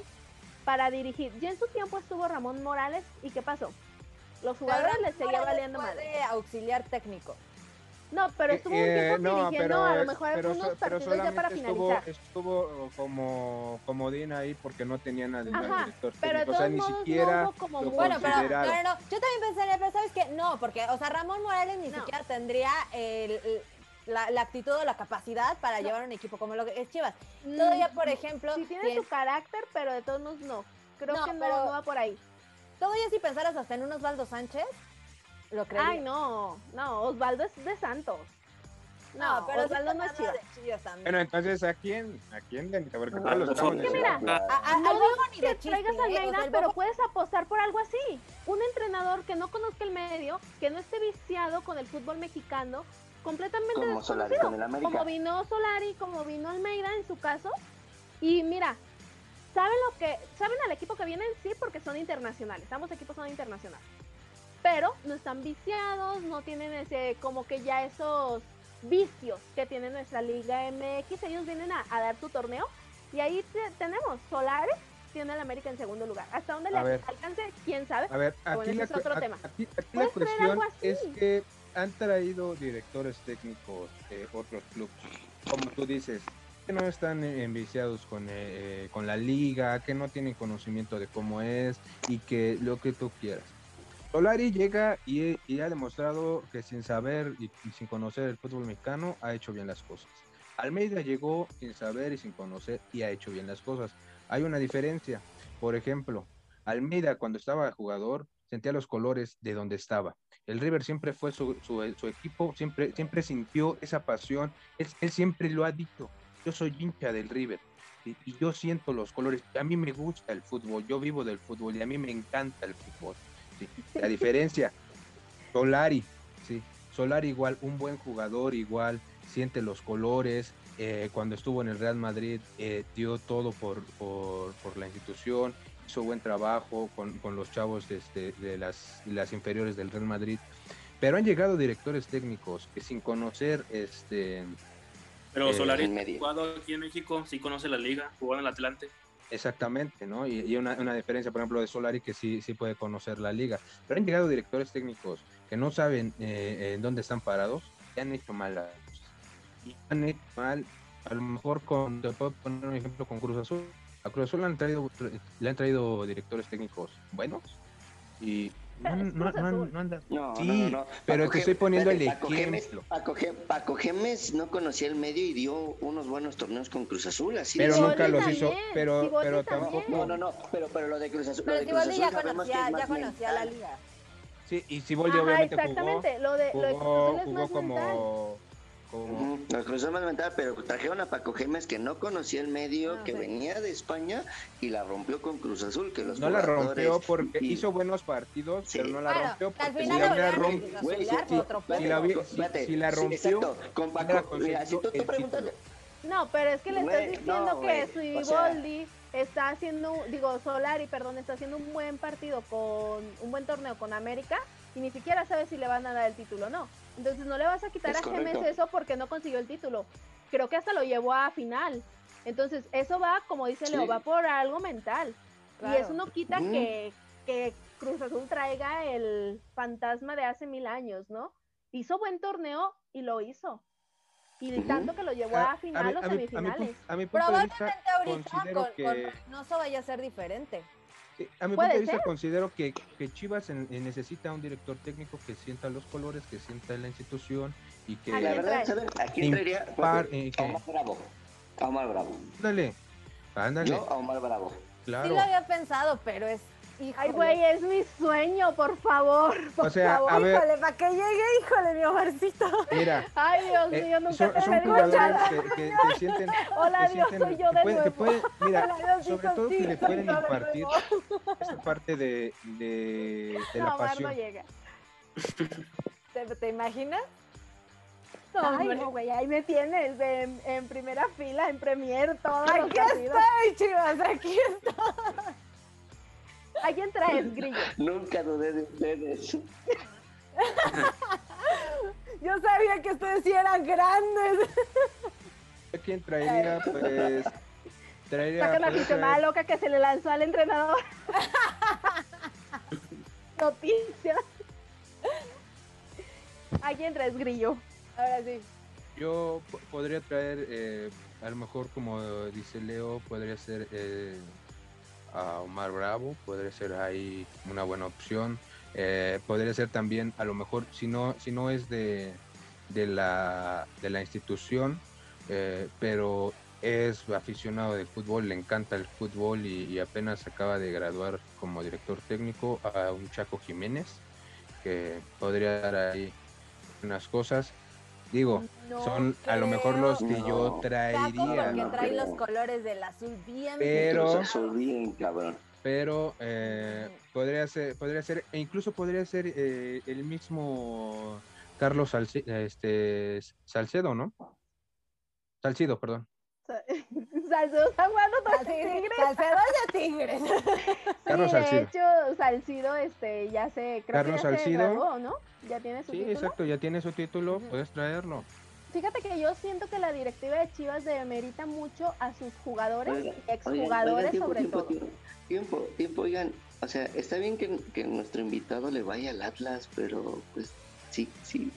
S1: para dirigir. Ya en su tiempo estuvo Ramón Morales. ¿Y qué pasó? Los jugadores les seguía valiendo
S2: de auxiliar técnico.
S1: No, pero
S3: Eh,
S1: estuvo un
S3: eh,
S1: tiempo
S3: no,
S1: dirigiendo a lo mejor
S3: pero
S1: algunos
S3: pero
S1: partidos ya para
S3: estuvo,
S1: finalizar.
S3: estuvo como comodín ahí porque no tenían al, al
S1: Ajá,
S3: director
S1: Pero
S3: técnico, o sea,
S1: todos
S3: ni
S1: modos
S3: siquiera
S1: no hubo como
S3: lo
S2: Bueno, pero, no, no, no, yo también pensaría, pero ¿sabes qué? No, porque, o sea, Ramón Morales ni
S1: No.
S2: siquiera tendría el, el- la, la actitud o la capacidad para
S1: No.
S2: llevar un equipo como lo que es Chivas.
S1: Mm,
S2: Todavía, por ejemplo,
S1: Sí tiene
S2: si
S1: su carácter, pero de todos modos no. Creo
S2: No,
S1: que no,
S2: pero-
S1: no va por ahí.
S2: todavía si pensaras hasta en un Osvaldo Sánchez, lo creería.
S1: Ay, no, no, Osvaldo es de Santos. No,
S2: pero
S1: Osvaldo no es Chivas.
S2: de Chivas también.
S3: Bueno, entonces, ¿a quién? ¿A quién? Denita? Porque
S5: Ah,
S3: todos los
S5: no,
S3: estamos
S1: que mira,
S2: A- a-
S1: No
S2: al
S1: digo
S2: Bobo ni
S1: que
S2: de chiste,
S1: traigas
S2: ¿eh?
S1: a
S2: O sea,
S1: Almeida,
S2: el
S1: pero
S2: Bobo-
S1: puedes apostar por algo así. Un entrenador que no conozca el medio, que no esté viciado con el fútbol mexicano, completamente
S5: Como Solari
S1: desconocido.
S5: con el América.
S1: Como vino Solari, como vino Almeida en su caso. Y mira, saben lo que, saben al equipo que vienen, sí, porque son internacionales. Ambos equipos son internacionales. Pero no están viciados, no tienen ese, como que ya esos vicios que tiene nuestra Liga MX. Ellos vienen a, a dar su torneo. Y ahí te- tenemos Solari, tiene el América en segundo lugar. ¿Hasta dónde le alcance? ¿Quién sabe?
S3: A ver,
S1: Bueno,
S3: aquí,
S1: ese
S3: la,
S1: es otro tema.
S3: aquí- aquí la cuestión es que han traído directores técnicos de otros clubes, como tú dices, que no están eh, enviciados con, eh, eh, con la liga, que no tienen conocimiento de cómo es y que lo que tú quieras. Solari llega y, ha demostrado que sin saber y, sin conocer el fútbol mexicano ha hecho bien las cosas. Almeida llegó sin saber y sin conocer y ha hecho bien las cosas. Hay una diferencia. Por ejemplo, Almeida cuando estaba jugador sentía los colores de donde estaba. El River siempre fue su, equipo, siempre, siempre sintió esa pasión. Él, él siempre lo ha dicho. Yo soy hincha del River y, y yo siento los colores. A mí me gusta el fútbol, yo vivo del fútbol y a mí me encanta el fútbol. ¿Sí? La diferencia, Solari, sí, Solari igual, un buen jugador igual, siente los colores. eh, cuando estuvo en el Real Madrid eh, dio todo por, por, por la institución, hizo buen trabajo con, con los chavos de, este, de las, las inferiores del Real Madrid. Pero han llegado directores técnicos que sin conocer este
S4: Pero
S3: Eh,
S4: Solari
S5: medio.
S4: jugado aquí en México, sí conoce la liga, jugó en el Atlante.
S3: Exactamente, ¿no? Y, una diferencia, por ejemplo, de Solari que sí, sí puede conocer la liga. Pero han llegado directores técnicos que no saben eh, en dónde están parados y han hecho mal las cosas. Y han hecho mal, a lo mejor con, te puedo poner un ejemplo con Cruz Azul. A Cruz Azul le han traído, le han traído directores técnicos buenos y no, no, no no han dado-
S5: No,
S3: Sí,
S5: no, no, no.
S3: pero te estoy poniendo el
S5: espérate, Paco Gemes-
S3: ejemplo.
S5: Paco, Gem- Paco Gemes no conocía el medio y dio unos buenos torneos con Cruz Azul, así
S3: Pero nunca los
S1: también,
S3: hizo, pero, pero tampoco.
S5: No, no, no, pero, pero lo de Cruz Azul. lo
S2: Pero
S5: de Cruz Azul
S2: ya conocía, ya conocía la liga.
S3: Sí, y Siboldi obviamente jugó,
S1: exactamente. Lo de, lo de Cruz Azul es
S3: jugó
S1: más mental.
S3: como, como
S5: Ujú, Los Cruz Azul más mental, pero trajeron a Paco Gemes que no conocía el medio,
S2: No,
S5: que
S2: sí.
S5: venía de España y la rompió con Cruz Azul, que los
S3: no la rompió porque
S5: y-
S3: hizo buenos partidos,
S5: Sí.
S3: pero no la
S2: Claro,
S3: rompió porque si la
S5: Güey, sí,
S2: otro
S3: si la si- si la rompió,
S5: exacto, con Paco, mira, si tú, tú
S1: No, pero es que le estás diciendo
S5: no,
S1: que
S5: güey,
S1: su
S5: o sea-
S1: Iboldi está haciendo, digo, Solari, perdón, está haciendo un buen partido con un buen torneo con América y ni siquiera sabe si le van a dar el título o no. Entonces no le vas a quitar a Gemes eso porque no consiguió el título. Creo que hasta lo llevó a final. Entonces eso va, como dice Leo, va por algo mental. Y eso no quita que, que Cruz Azul traiga el fantasma de hace mil años, ¿no? Hizo buen torneo y lo hizo. Y tanto que lo llevó a, final o semifinales.
S2: Probablemente ahorita con, que... vaya a ser diferente.
S3: A mi punto de vista considero que, que Chivas necesita un director técnico que sienta los colores, que sienta la institución y que...
S5: La verdad, ¿saben? ¿A quién traería? Eh, Omar Bravo. Omar Bravo.
S3: Ándale, ándale.
S5: Yo a Omar Bravo.
S2: Claro. Sí lo había pensado, pero es
S1: Ay, güey, es mi sueño, por favor. Por
S3: o sea,
S1: favor.
S3: a ver.
S2: Híjole, para que llegue, híjole, mi Omarcito.
S3: Mira.
S1: Ay, Dios eh, mío, nunca
S3: son,
S1: te
S3: son jugadores que, que, que, sienten.
S1: Hola,
S3: que
S1: Dios,
S3: sienten,
S1: soy yo de
S3: puede,
S1: nuevo.
S3: Puede, mira,
S1: Hola,
S3: sobre todo que le pueden impartir esta parte de, de, de la
S1: no,
S3: pasión.
S1: No llega.
S2: ¿Te, ¿Te imaginas?
S1: Ay, no, güey, ahí me tienes en, en primera fila, en Premier, todos
S2: aquí estoy, chivas, aquí estoy.
S1: ¿A quién traes, Grillo?
S5: Nunca dudé de ustedes.
S2: Yo sabía que ustedes sí eran grandes.
S3: ¿A quién traería? Pues. Traería.
S1: Saca la aficionada loca que se le lanzó al entrenador. Noticias. ¿A quién traes, Grillo?
S2: Ahora sí.
S3: Yo podría traer, eh, a lo mejor como dice Leo, podría ser eh, a Omar Bravo, podría ser ahí una buena opción. Eh, podría ser también, a lo mejor, si no, si no es de, de, la, de la institución, eh, pero es aficionado del fútbol, le encanta el fútbol y, apenas acaba de graduar como director técnico a un Chaco Jiménez, que podría dar ahí unas cosas. Digo, son a lo mejor los que yo traería.
S2: Porque trae los colores del azul bien.
S3: Pero,
S5: bien, cabrón.
S3: Pero eh, podría ser, podría ser, e incluso podría ser eh, el mismo Carlos Salcedo, este, Salcedo, ¿no? Salcido, perdón.
S1: Salcedo está jugando Tigres.
S2: Salcedo ya Tigres.
S3: Carlos
S1: sí,
S3: Salcido.
S1: De hecho, Salcido, este, ya se, creo
S3: Carlos
S1: que ya
S3: Salcido.
S1: se graduó, ¿no? Ya tiene su
S3: sí,
S1: título.
S3: exacto, ya tiene su título, puedes traerlo.
S1: Fíjate que yo siento que la directiva de Chivas demerita mucho a sus jugadores,
S5: Oiga,
S1: exjugadores
S5: oigan, tiempo,
S1: sobre
S5: tiempo,
S1: todo.
S5: Tiempo, tiempo, tiempo, oigan, o sea, está bien que, que nuestro invitado le vaya al Atlas, pero pues sí, sí,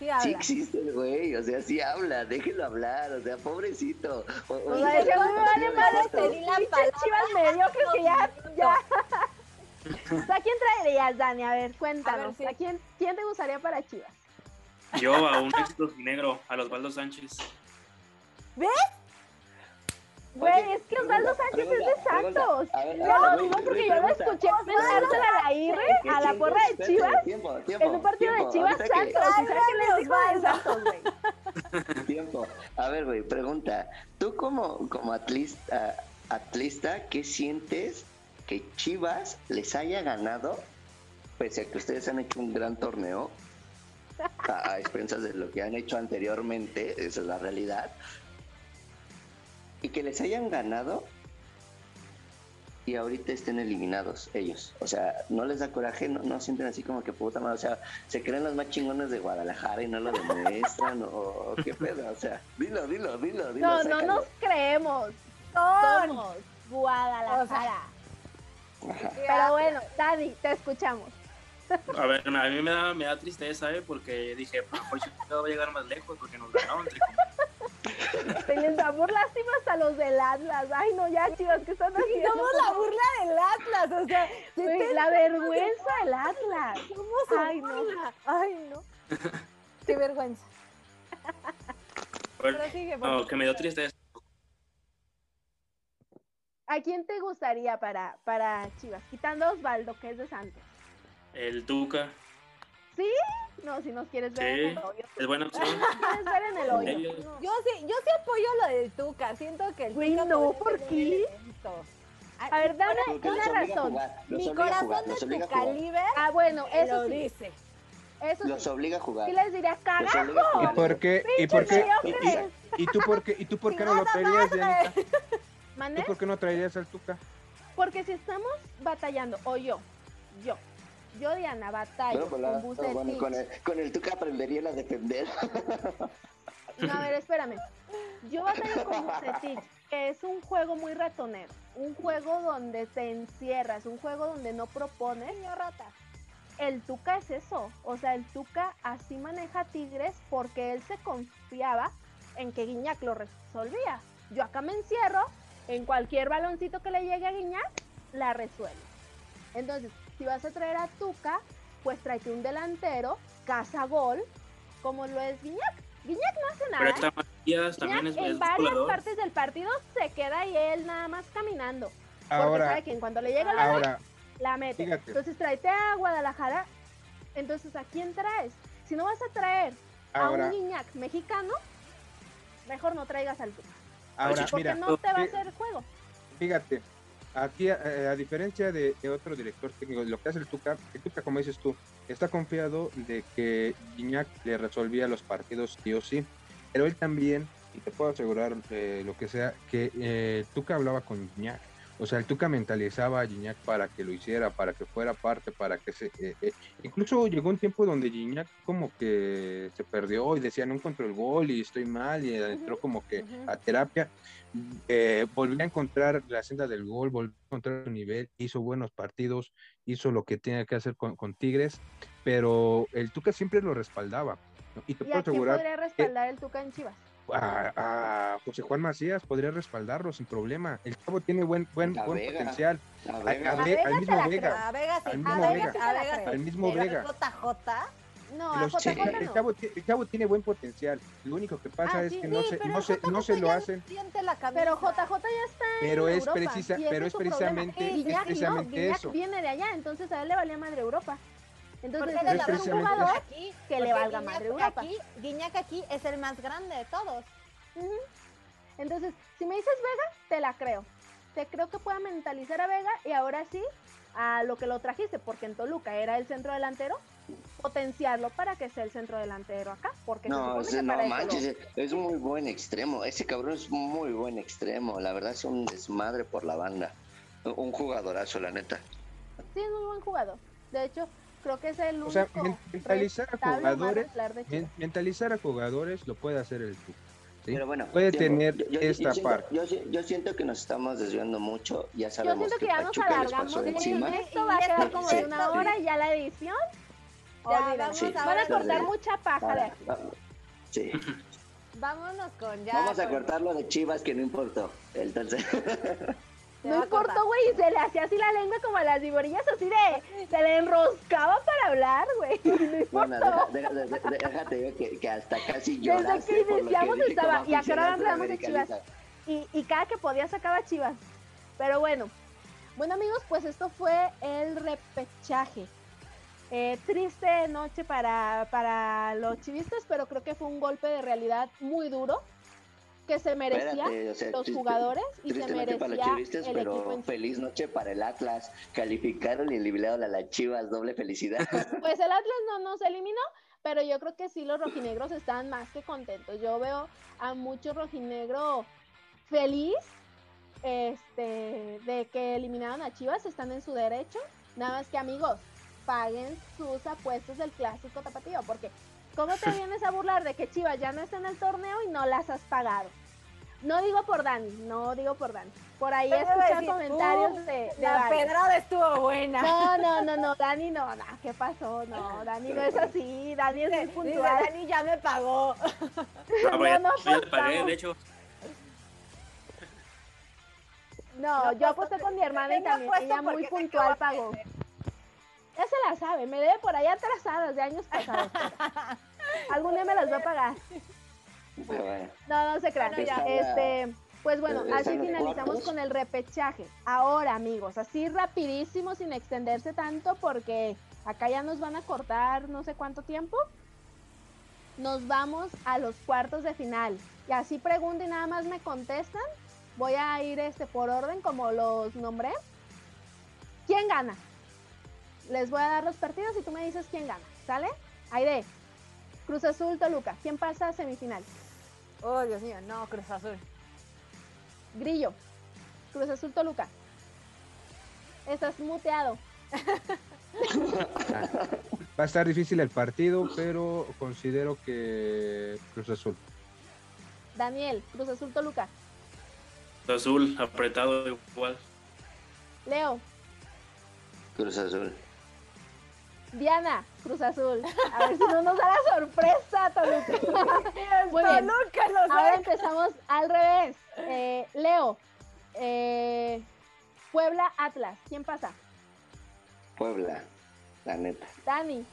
S2: Sí,
S5: Sí existe el güey, o sea, sí habla, déjelo hablar, o sea, pobrecito. O,
S1: O sea, me vale madre
S2: Te di la palabra.
S1: chivas que ya, ya. ¿A quién traerías, Dani? A ver, cuéntanos.
S2: A ver, sí.
S1: ¿A quién, quién te gustaría para Chivas?
S4: Yo a un éxito negro, a los Osvaldo Sánchez.
S1: Güey,
S5: Oye,
S1: es que Osvaldo
S5: pregunta,
S1: Sánchez es de
S5: pregunta, pregunta.
S1: Santos.
S5: A ver, a
S1: lo digo porque yo lo
S5: pregunta.
S1: escuché a la IRE, a la porra de Chivas,
S5: Tiempo, tiempo,
S1: en un partido de Chivas Santos. ¿Y sabes qué les dijo de Santos, güey?
S5: Tiempo. A ver, güey, pregunta. Tú como, como atlista, atlista, ¿qué sientes que Chivas les haya ganado? Pese a que ustedes han hecho un gran torneo, a, a expensas de lo que han hecho anteriormente, esa es la realidad. Y que les hayan ganado y ahorita estén eliminados ellos. O sea, no les da coraje, no, no sienten así como que puta madre. O sea, se creen los más chingones de Guadalajara y no lo demuestran. o, qué pedo. O sea, dilo, dilo, dilo. dilo
S1: No, no nos creemos. Somos Guadalajara.
S5: Ajá.
S1: Pero bueno, Dani, te escuchamos.
S4: A ver, a mí me da, me da tristeza, ¿eh? Porque dije, a Chicago va a llegar más lejos porque nos ganaron. entre comillas.
S1: Se les da por lástima hasta los del Atlas. Ay, no, ya, chivas, ¿qué están haciendo?
S2: somos la burla del Atlas, o sea, ¿qué
S1: Güey,
S2: te-
S1: la vergüenza del Atlas. Ay, no.
S2: burla. Ay, no. Qué vergüenza.
S4: Bueno,
S2: sigue,
S4: no, que me dio tristeza.
S1: ¿A quién te gustaría para, para Chivas? Quitando a Osvaldo, que es de Santos.
S4: El Tuca,
S1: No, si nos quieres ver
S4: Sí.
S1: en el hoyo.
S4: es buena opción.
S1: Quieres ver en el hoyo. No.
S2: Yo sí, yo sí apoyo lo del Tuca. Siento que el
S1: Güey,
S2: Tuca
S1: no, ¿por qué?
S2: elemento.
S1: A ver, dame una razón.
S5: jugar,
S2: Mi corazón
S5: jugar,
S2: de tu calibre
S1: Ah, bueno, eso
S2: lo
S1: sí.
S2: dice.
S1: Eso
S5: Los
S1: sí.
S5: obliga a jugar.
S1: Sí les diría, carajo.
S3: ¿Y por qué? ¿Y por qué? ¿Y, y tú por qué? ¿Y tú por qué no lo Dianita?
S1: ¿Mande?
S3: ¿Tú por qué no traerías al Tuca?
S1: Porque si estamos batallando, o yo, yo, Yo, Diana, batalla
S5: pues, con con, el, con el Tuca aprendería a defender.
S1: No, a ver, espérame. Yo batallo con Bucetich, que es un juego muy ratonero. Un juego donde te encierras, un juego donde no propones. rata. El Tuca es eso. O sea, el Tuca así maneja Tigres porque él se confiaba en que Guiñac lo resolvía. Yo acá me encierro, en cualquier baloncito que le llegue a Guiñac, la resuelve. Entonces, si vas a traer a Tuca, pues tráete un delantero, casa gol, como lo es Guiñac. Guiñac no hace nada.
S4: Pero también es,
S1: en varias partes del partido se queda y él nada más caminando. Ahora, porque sabe que en cuanto le llega la ahora, la mete. Entonces tráete a Guadalajara. Entonces, ¿a quién traes? Si no vas a traer a un Guiñac mexicano, mejor no traigas al Tuca.
S3: Ahora,
S1: porque no te va a hacer juego.
S3: Fíjate, aquí a, diferencia de, otro director técnico, lo que hace el Tuca, el Tuca, como dices tú, está confiado de que Guiñac le resolvía los partidos sí o sí, pero él también, y te puedo asegurar eh, lo que sea, que eh, Tuca hablaba con Guiñac o sea, el Tuca mentalizaba a Gignac para que lo hiciera, para que fuera parte, para que se... Eh, eh, incluso llegó un tiempo donde Gignac como que se perdió y decía, no encontró el gol y estoy mal y entró como que a terapia. Eh, volvió a encontrar la senda del gol, volvió a encontrar su nivel, hizo buenos partidos, hizo lo que tenía que hacer con, Tigres, pero el Tuca siempre lo respaldaba.
S1: Y te puedo asegurar... podría respaldar el Tuca en Chivas?
S3: A, José Juan Macías podría respaldarlo sin problema. El chavo tiene buen buen, buen potencial.
S1: A, Vega. al mismo Vega. A Vega
S3: Al mismo Vega. Al mismo Vega.
S1: No, a JJ no.
S3: el, chavo, el chavo tiene buen potencial. Lo único que pasa ah, es que no, se, no, se, no se lo hacen.
S1: Pero JJ ya está
S3: pero es
S1: Europa,
S3: precisa, pero es precisamente, es precisamente
S1: no,
S3: eso.
S1: viene de allá, entonces a él le valía madre Europa. Entonces debe haber un jugador aquí, que le valga madre Europa.
S2: Aquí, Guiñac aquí es el más grande de todos.
S1: Entonces, si me dices Vega, te la creo. Te creo que pueda mentalizar a Vega y ahora sí a lo que lo trajiste, porque en Toluca era el centro delantero, potenciarlo para que sea el centro delantero acá, porque
S5: no, no manches, es muy buen extremo, ese cabrón es muy buen extremo, la verdad es un desmadre por la banda, un jugadorazo la neta.
S1: Sí, es muy buen jugador, de hecho creo que es el único. O
S3: sea, mentalizar a jugadores, mentalizar a jugadores lo puede hacer el club. Pero bueno, puede tener esta parte.
S5: Yo, siento que nos estamos desviando mucho, ya sabemos
S1: yo siento que, ya nos alargamos Esto va a quedar como de una hora y ya la edición. Ya, vamos a van a cortar mucha paja de aquí.
S5: Sí.
S2: Vámonos con ya.
S5: Vamos a cortar lo de Chivas que no importó. Entonces.
S1: No importa, güey, se le hacía así la lengua como a las viborillas, así de. Se le enroscaba para hablar, güey.
S5: No bueno, déjate, que, que, hasta casi lloraste
S1: Desde que iniciamos estaba. Y acá hablamos de Chivas. Y, y cada que podía sacaba Chivas. Pero bueno. Bueno, amigos, pues esto fue el repechaje. Eh, triste noche para, para los chivistas, pero creo que fue un golpe de realidad muy duro que se merecía los jugadores y se merecía para los chivistas, el pero
S5: feliz noche para el Atlas. Calificaron y eliminaron a las Chivas, doble felicidad.
S1: Pues el Atlas no nos eliminó, pero yo creo que sí los rojinegros están más que contentos. Yo veo a muchos rojinegro feliz este de que eliminaron a Chivas, están en su derecho. Nada más que amigos, paguen sus apuestas del clásico tapatío, porque ¿cómo te vienes a burlar de que Chivas ya no está en el torneo y no las has pagado? No digo por Dani, no digo por Dani. Por ahí escuché comentarios de, de,
S2: La pedrada estuvo buena.
S1: No, no, no, no, Dani no, no, ¿qué pasó? No, Dani no es así, Dani es muy puntual.
S2: Dani ya me pagó.
S4: No, no, no yo pagué, de hecho.
S1: No, yo aposté con mi hermana y también ella muy puntual pagó. Ya se la sabe, me debe por ahí atrasadas de años pasados. Algún día me las va a pagar. No, no se crean. este, pues bueno, así finalizamos con el repechaje. Ahora, amigos, así rapidísimo, sin extenderse tanto, porque acá ya nos van a cortar no sé cuánto tiempo. Nos vamos a los cuartos de final. Y así pregunto y nada más me contestan. Voy a ir este por orden como los nombré. ¿Quién gana? Les voy a dar los partidos y tú me dices quién gana. ¿Sale? Aire. Cruz Azul Toluca. ¿Quién pasa a semifinal?
S2: Oh, Dios mío, no, Cruz Azul.
S1: Grillo. Cruz Azul Toluca. Estás muteado.
S3: Va a estar difícil el partido, pero considero que Cruz Azul.
S1: Daniel, Cruz Azul Toluca.
S4: Cruz Azul, apretado igual.
S1: Leo.
S5: Cruz Azul.
S1: Diana, Cruz Azul. A ver si no nos da la sorpresa, Toluca. Muy bien.
S2: Toluca lo
S1: Ahora empezamos al revés. Eh, Leo, eh, Puebla, Atlas. ¿Quién pasa?
S5: Puebla. La neta.
S1: Dani.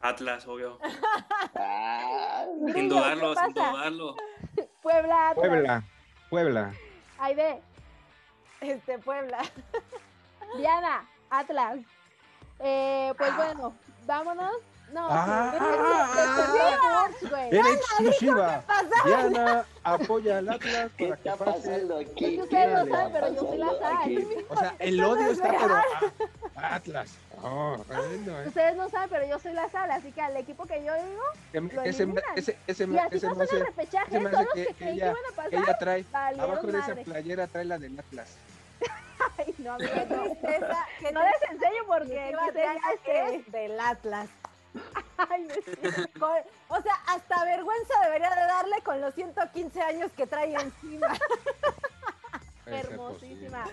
S4: Atlas, obvio.
S5: Ah,
S4: Sin dudarlo,
S1: ¿qué
S4: sin dudarlo.
S1: Puebla, Atlas.
S3: Puebla, Puebla.
S1: Aide,
S2: Este, Puebla.
S1: Diana, Atlas. Eh, pues bueno, vámonos. No,
S3: Ah.
S1: sí.
S3: En exclusiva, Diana apoya al Atlas
S5: ¿Qué
S3: para que
S5: está
S3: pase.
S5: pasando
S1: Es
S5: aquí?
S1: que ustedes no
S5: ¿Qué
S1: saben, pero yo soy la
S5: aquí?
S3: O sea, el odio está, pero a- Atlas. Oh, bueno, eh.
S1: Ustedes no saben, pero yo soy la sala, así que al equipo que yo digo, Lo
S3: ese, ese, ese,
S1: y
S3: me-
S1: así
S3: ese
S1: pasó el repechaje, todos los
S3: que-
S1: que
S3: que ella-
S1: iban a pasar,
S3: ella trae, abajo de esa playera trae la del Atlas.
S1: Ay, no, amigo,
S2: Qué
S1: no.
S2: tristeza. qué
S1: No les enseño porque
S2: que
S1: este.
S2: del Atlas.
S1: Ay, me siento-
S2: Con- o sea, hasta vergüenza debería de darle con los 115 años que trae encima.
S1: Hermosísima.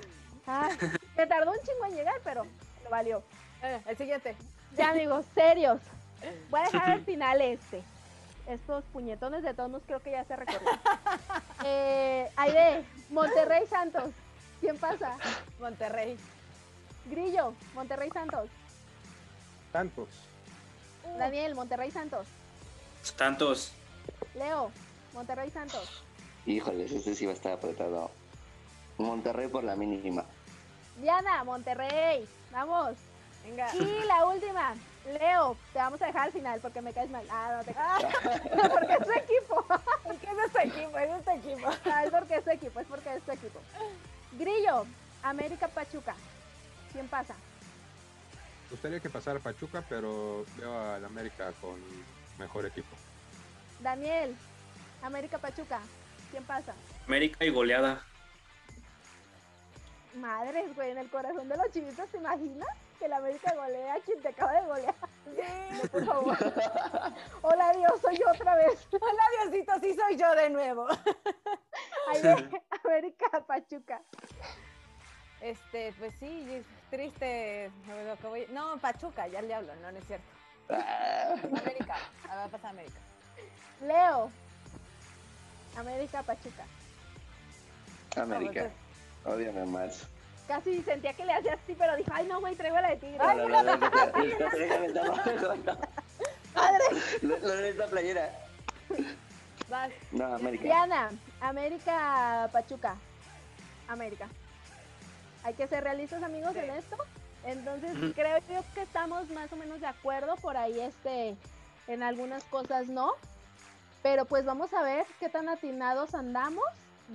S1: Ay, me tardó un chingo en llegar, pero lo valió.
S2: Eh, el siguiente.
S1: Ya, amigos, serios. Voy a dejar al final este. Estos puñetones de tonos creo que ya se recorrieron. Eh, Aide, Monterrey Santos. ¿Quién pasa?
S2: Monterrey.
S1: Grillo, Monterrey Santos.
S3: Tantos.
S1: Daniel, Monterrey Santos.
S4: Tantos.
S1: Leo, Monterrey Santos.
S5: Híjoles, este sí va a estar apretado. Monterrey por la mínima.
S1: Diana, Monterrey. Vamos.
S2: Venga.
S1: Y la última, Leo, te vamos a dejar al final porque me caes mal. Ah, no te Porque es tu equipo.
S2: ¿Y qué es este equipo? Es este equipo.
S1: Ah, es porque es tu equipo, es porque es tu equipo. Grillo, América Pachuca. ¿Quién pasa?
S3: Gustaría que pasara Pachuca, pero veo al América con mejor equipo.
S1: Daniel, América Pachuca. ¿Quién pasa?
S4: América y goleada.
S1: Madres, güey, en el corazón de los chivitos, ¿te imaginas? Que la América golea a quien te acaba de golear. No, por favor. Hola Dios, soy yo otra vez.
S2: Hola, Diosito, sí soy yo de nuevo.
S1: América Pachuca.
S2: Este, pues sí, es triste. lo que voy- No, Pachuca, ya le hablo, no, no es cierto.
S5: Ah,
S2: América, a ver, pasa América.
S1: Leo, América Pachuca.
S5: América. Odiame más.
S1: Casi sentía que le hacía así, pero dijo, ay no, güey, traigo la de tigre.
S5: No, no, no, no, no, déjame, no, no, no.
S1: Madre.
S5: Lo- lo de esta playera.
S2: Vas.
S5: No, América.
S1: Diana, América Pachuca. América. Hay que ser realistas, amigos,
S2: Sí.
S1: en esto. Entonces, creo yo que estamos más o menos de acuerdo. Por ahí, este, en algunas cosas no. Pero pues vamos a ver qué tan atinados andamos.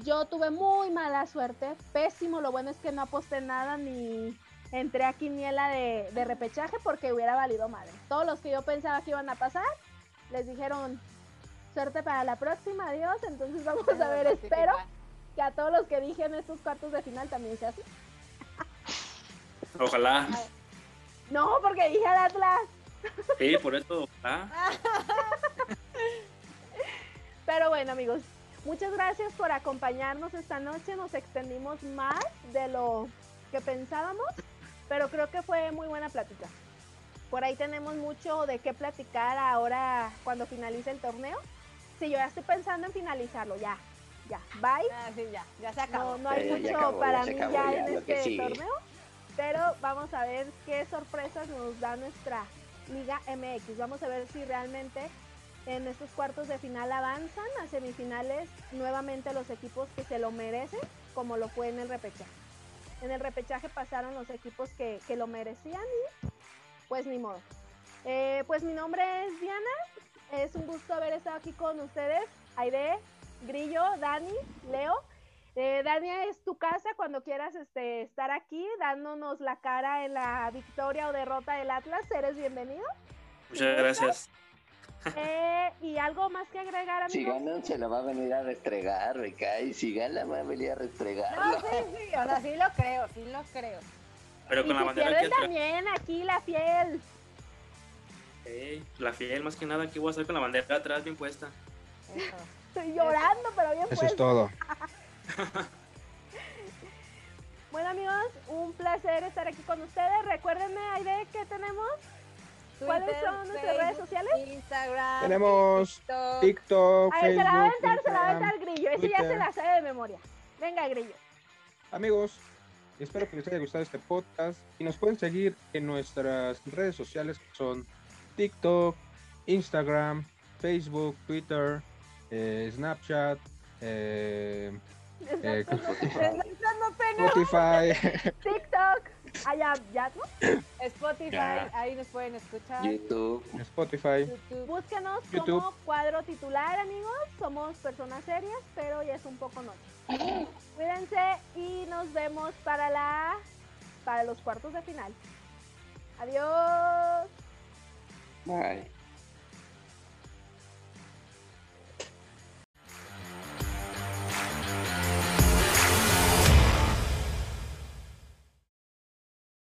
S1: Yo tuve muy mala suerte, pésimo. Lo bueno es que no aposté nada ni entré a quiniela de, de repechaje porque hubiera valido madre. Todos los que yo pensaba que iban a pasar, les dijeron suerte para la próxima, adiós. Entonces vamos a ver, espero que a todos los que dije en estos cuartos de final también sea así.
S4: Ojalá.
S1: No, porque dije al Atlas.
S4: Sí, por eso. ojalá.
S1: Pero bueno, amigos, muchas gracias por acompañarnos esta noche. Nos extendimos más de lo que pensábamos, pero creo que fue muy buena plática. Por ahí tenemos mucho de qué platicar ahora cuando finalice el torneo. Sí, yo ya estoy pensando en finalizarlo, ya, ya, bye.
S2: Ah, sí, ya, ya se acabó.
S1: No, no hay mucho
S5: acabó,
S1: para mí
S5: acabó,
S1: ya
S5: ya,
S1: en este torneo, pero vamos a ver qué sorpresas nos da nuestra Liga MX. Vamos a ver si realmente en estos cuartos de final avanzan a semifinales nuevamente los equipos que se lo merecen, como lo fue en el repechaje. En el repechaje pasaron los equipos que, que lo merecían y pues ni modo. Eh, pues mi nombre es Diana, es un gusto haber estado aquí con ustedes. Aide, Grillo, Dani, Leo. Eh, Dania, es tu casa cuando quieras este, estar aquí dándonos la cara en la victoria o derrota del Atlas. Eres bienvenido.
S4: Muchas gracias.
S1: Eh, y algo más que agregar,
S5: Si
S1: amigos.
S5: ganan, se la va a venir a restregar, me cae. Si gana, va a venir a restregar.
S2: No, sí, sí, o sea, sí lo creo, sí lo creo.
S4: Pero con
S1: y
S4: la
S1: si
S4: bandera aquí atrás.
S1: también aquí la fiel.
S4: La fiel, más que nada, aquí voy a estar con la bandera atrás bien puesta.
S2: Eso.
S1: Estoy llorando, pero bien
S3: Eso
S1: fuerte.
S3: es todo.
S1: Bueno amigos, un placer estar aquí con ustedes. Recuérdenme, Aide, ¿qué tenemos? ¿Cuáles son nuestras redes sociales?
S2: Instagram.
S3: Tenemos
S2: TikTok.
S3: TikTok,
S1: A ver, se la va a aventar, se la va a aventar Grillo. Ese ya se la sabe de memoria. Venga, Grillo.
S3: Amigos, espero que les haya gustado este podcast y nos pueden seguir en nuestras redes sociales que son TikTok, Instagram, Facebook, Twitter, eh, Snapchat, eh, eh. Spotify,
S1: TikTok. Allá, ¿ya no?
S2: Spotify,
S3: Ya.
S2: ahí nos pueden escuchar.
S5: YouTube.
S3: Spotify.
S2: YouTube.
S1: Búsquenos
S3: YouTube.
S1: como cuadro titular, amigos. Somos personas serias, pero ya es un poco noche. Cuídense y nos vemos para la para los cuartos de final. Adiós.
S5: Bye.